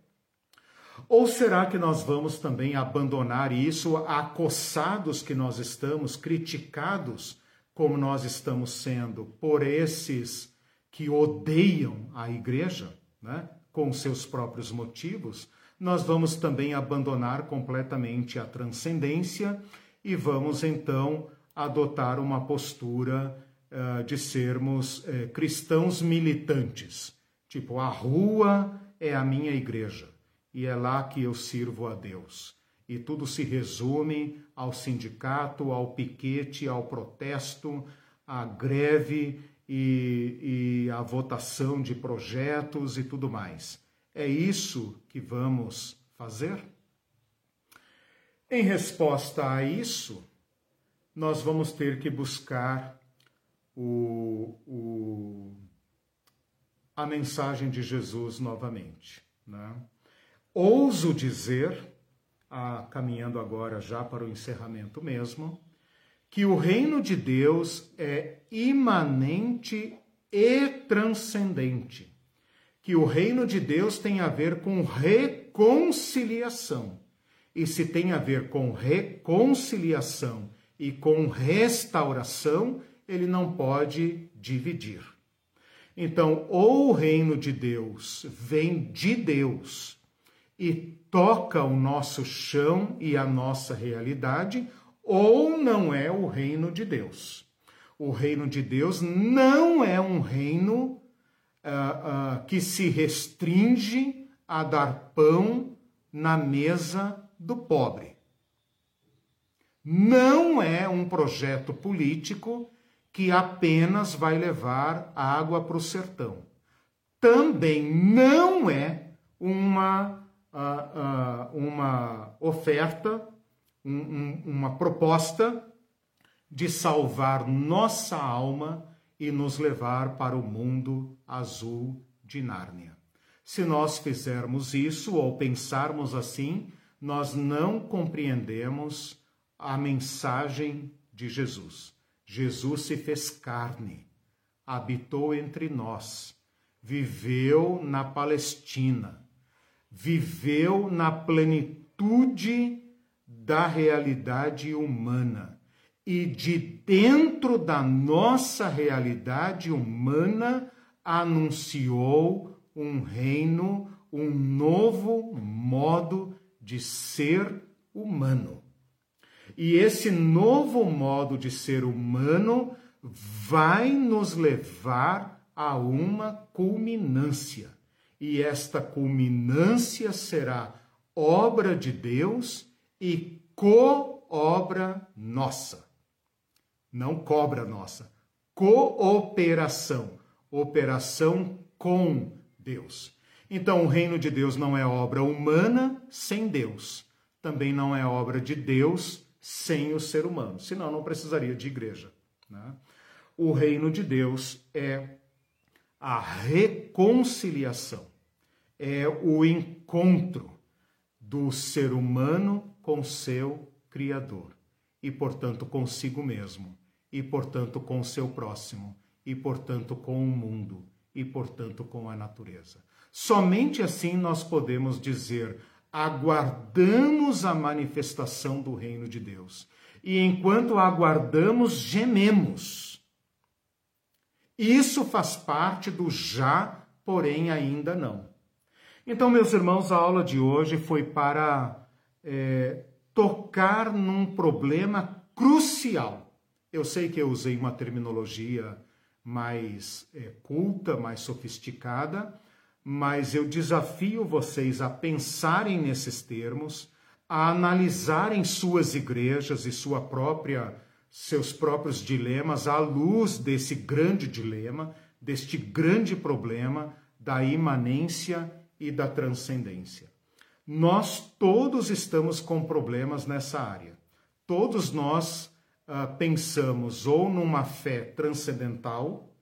Ou será que nós vamos também abandonar isso, acossados que nós estamos, criticados como nós estamos sendo por esses que odeiam a igreja, né, com seus próprios motivos? Nós vamos também abandonar completamente a transcendência e vamos então adotar uma postura uh, de sermos uh, cristãos militantes. Tipo, a rua é a minha igreja e é lá que eu sirvo a Deus. E tudo se resume ao sindicato, ao piquete, ao protesto, à greve e, e à votação de projetos e tudo mais. É isso que vamos fazer? Em resposta a isso, nós vamos ter que buscar o, o, a mensagem de Jesus novamente. Né? Ouso dizer, ah, caminhando agora já para o encerramento mesmo, que o reino de Deus é imanente e transcendente. Que o reino de Deus tem a ver com reconciliação. E se tem a ver com reconciliação e com restauração, ele não pode dividir. Então, ou o reino de Deus vem de Deus e toca o nosso chão e a nossa realidade, ou não é o reino de Deus. O reino de Deus não é um reino uh, uh, que se restringe a dar pão na mesa do pobre. Não é um projeto político que apenas vai levar água para o sertão. Também não é uma uh, uh, uma oferta, um, um, uma proposta de salvar nossa alma e nos levar para o mundo azul de Nárnia. Se nós fizermos isso ou pensarmos assim, nós não compreendemos a mensagem de Jesus. Jesus se fez carne, habitou entre nós, viveu na Palestina, viveu na plenitude da realidade humana e de dentro da nossa realidade humana anunciou um reino, um novo modo de ser humano. E esse novo modo de ser humano vai nos levar a uma culminância e esta culminância será obra de Deus e co-obra nossa. Não cobra nossa, cooperação, operação com Deus. Então, o reino de Deus não é obra humana sem Deus, também não é obra de Deus sem o ser humano, senão não precisaria de igreja. Né? O reino de Deus é a reconciliação é o encontro do ser humano com seu Criador e, portanto, consigo mesmo, e, portanto, com seu próximo, e, portanto, com o mundo, e, portanto, com a natureza. Somente assim nós podemos dizer: aguardamos a manifestação do reino de Deus. E enquanto aguardamos, gememos. Isso faz parte do já, porém ainda não. Então, meus irmãos, a aula de hoje foi para é, tocar num problema crucial. Eu sei que eu usei uma terminologia mais é, culta, mais sofisticada, mas eu desafio vocês a pensarem nesses termos, a analisarem suas igrejas e sua própria seus próprios dilemas à luz desse grande dilema, deste grande problema da imanência e da transcendência. Nós todos estamos com problemas nessa área. Todos nós uh, pensamos ou numa fé transcendental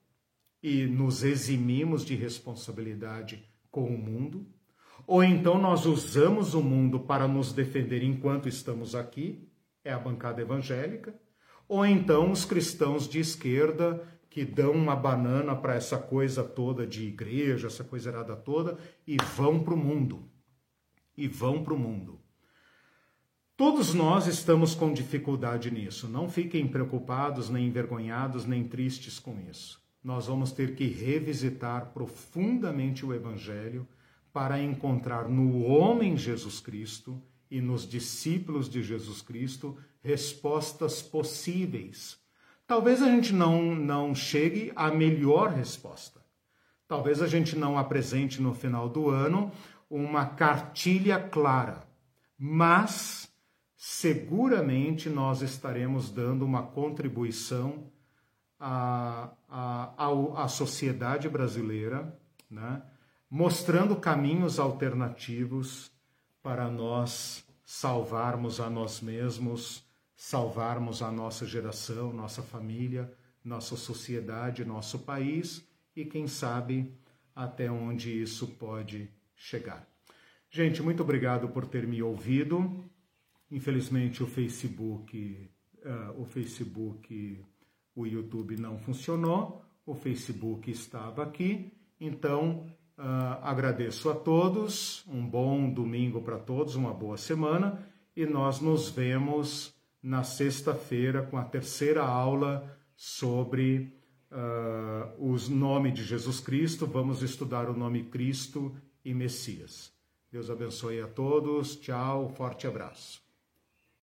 e nos eximimos de responsabilidade com o mundo, ou então nós usamos o mundo para nos defender enquanto estamos aqui, é a bancada evangélica, ou então os cristãos de esquerda que dão uma banana para essa coisa toda de igreja, essa coisa errada toda, e vão para o mundo. E vão para o mundo. Todos nós estamos com dificuldade nisso. Não fiquem preocupados, nem envergonhados, nem tristes com isso. Nós vamos ter que revisitar profundamente o Evangelho para encontrar no homem Jesus Cristo e nos discípulos de Jesus Cristo respostas possíveis. Talvez a gente não, não chegue à melhor resposta. Talvez a gente não apresente no final do ano uma cartilha clara, mas seguramente nós estaremos dando uma contribuição à, à, à sociedade brasileira, né? mostrando caminhos alternativos para nós salvarmos a nós mesmos, salvarmos a nossa geração, nossa família, nossa sociedade, nosso país e quem sabe até onde isso pode chegar. Gente, muito obrigado por ter me ouvido. Infelizmente o Facebook, uh, o Facebook, o YouTube não funcionou. O Facebook estava aqui, então Uh, agradeço a todos, um bom domingo para todos, uma boa semana e nós nos vemos na sexta-feira com a terceira aula sobre uh, os nomes de Jesus Cristo. Vamos estudar o nome Cristo e Messias. Deus abençoe a todos. Tchau, forte abraço.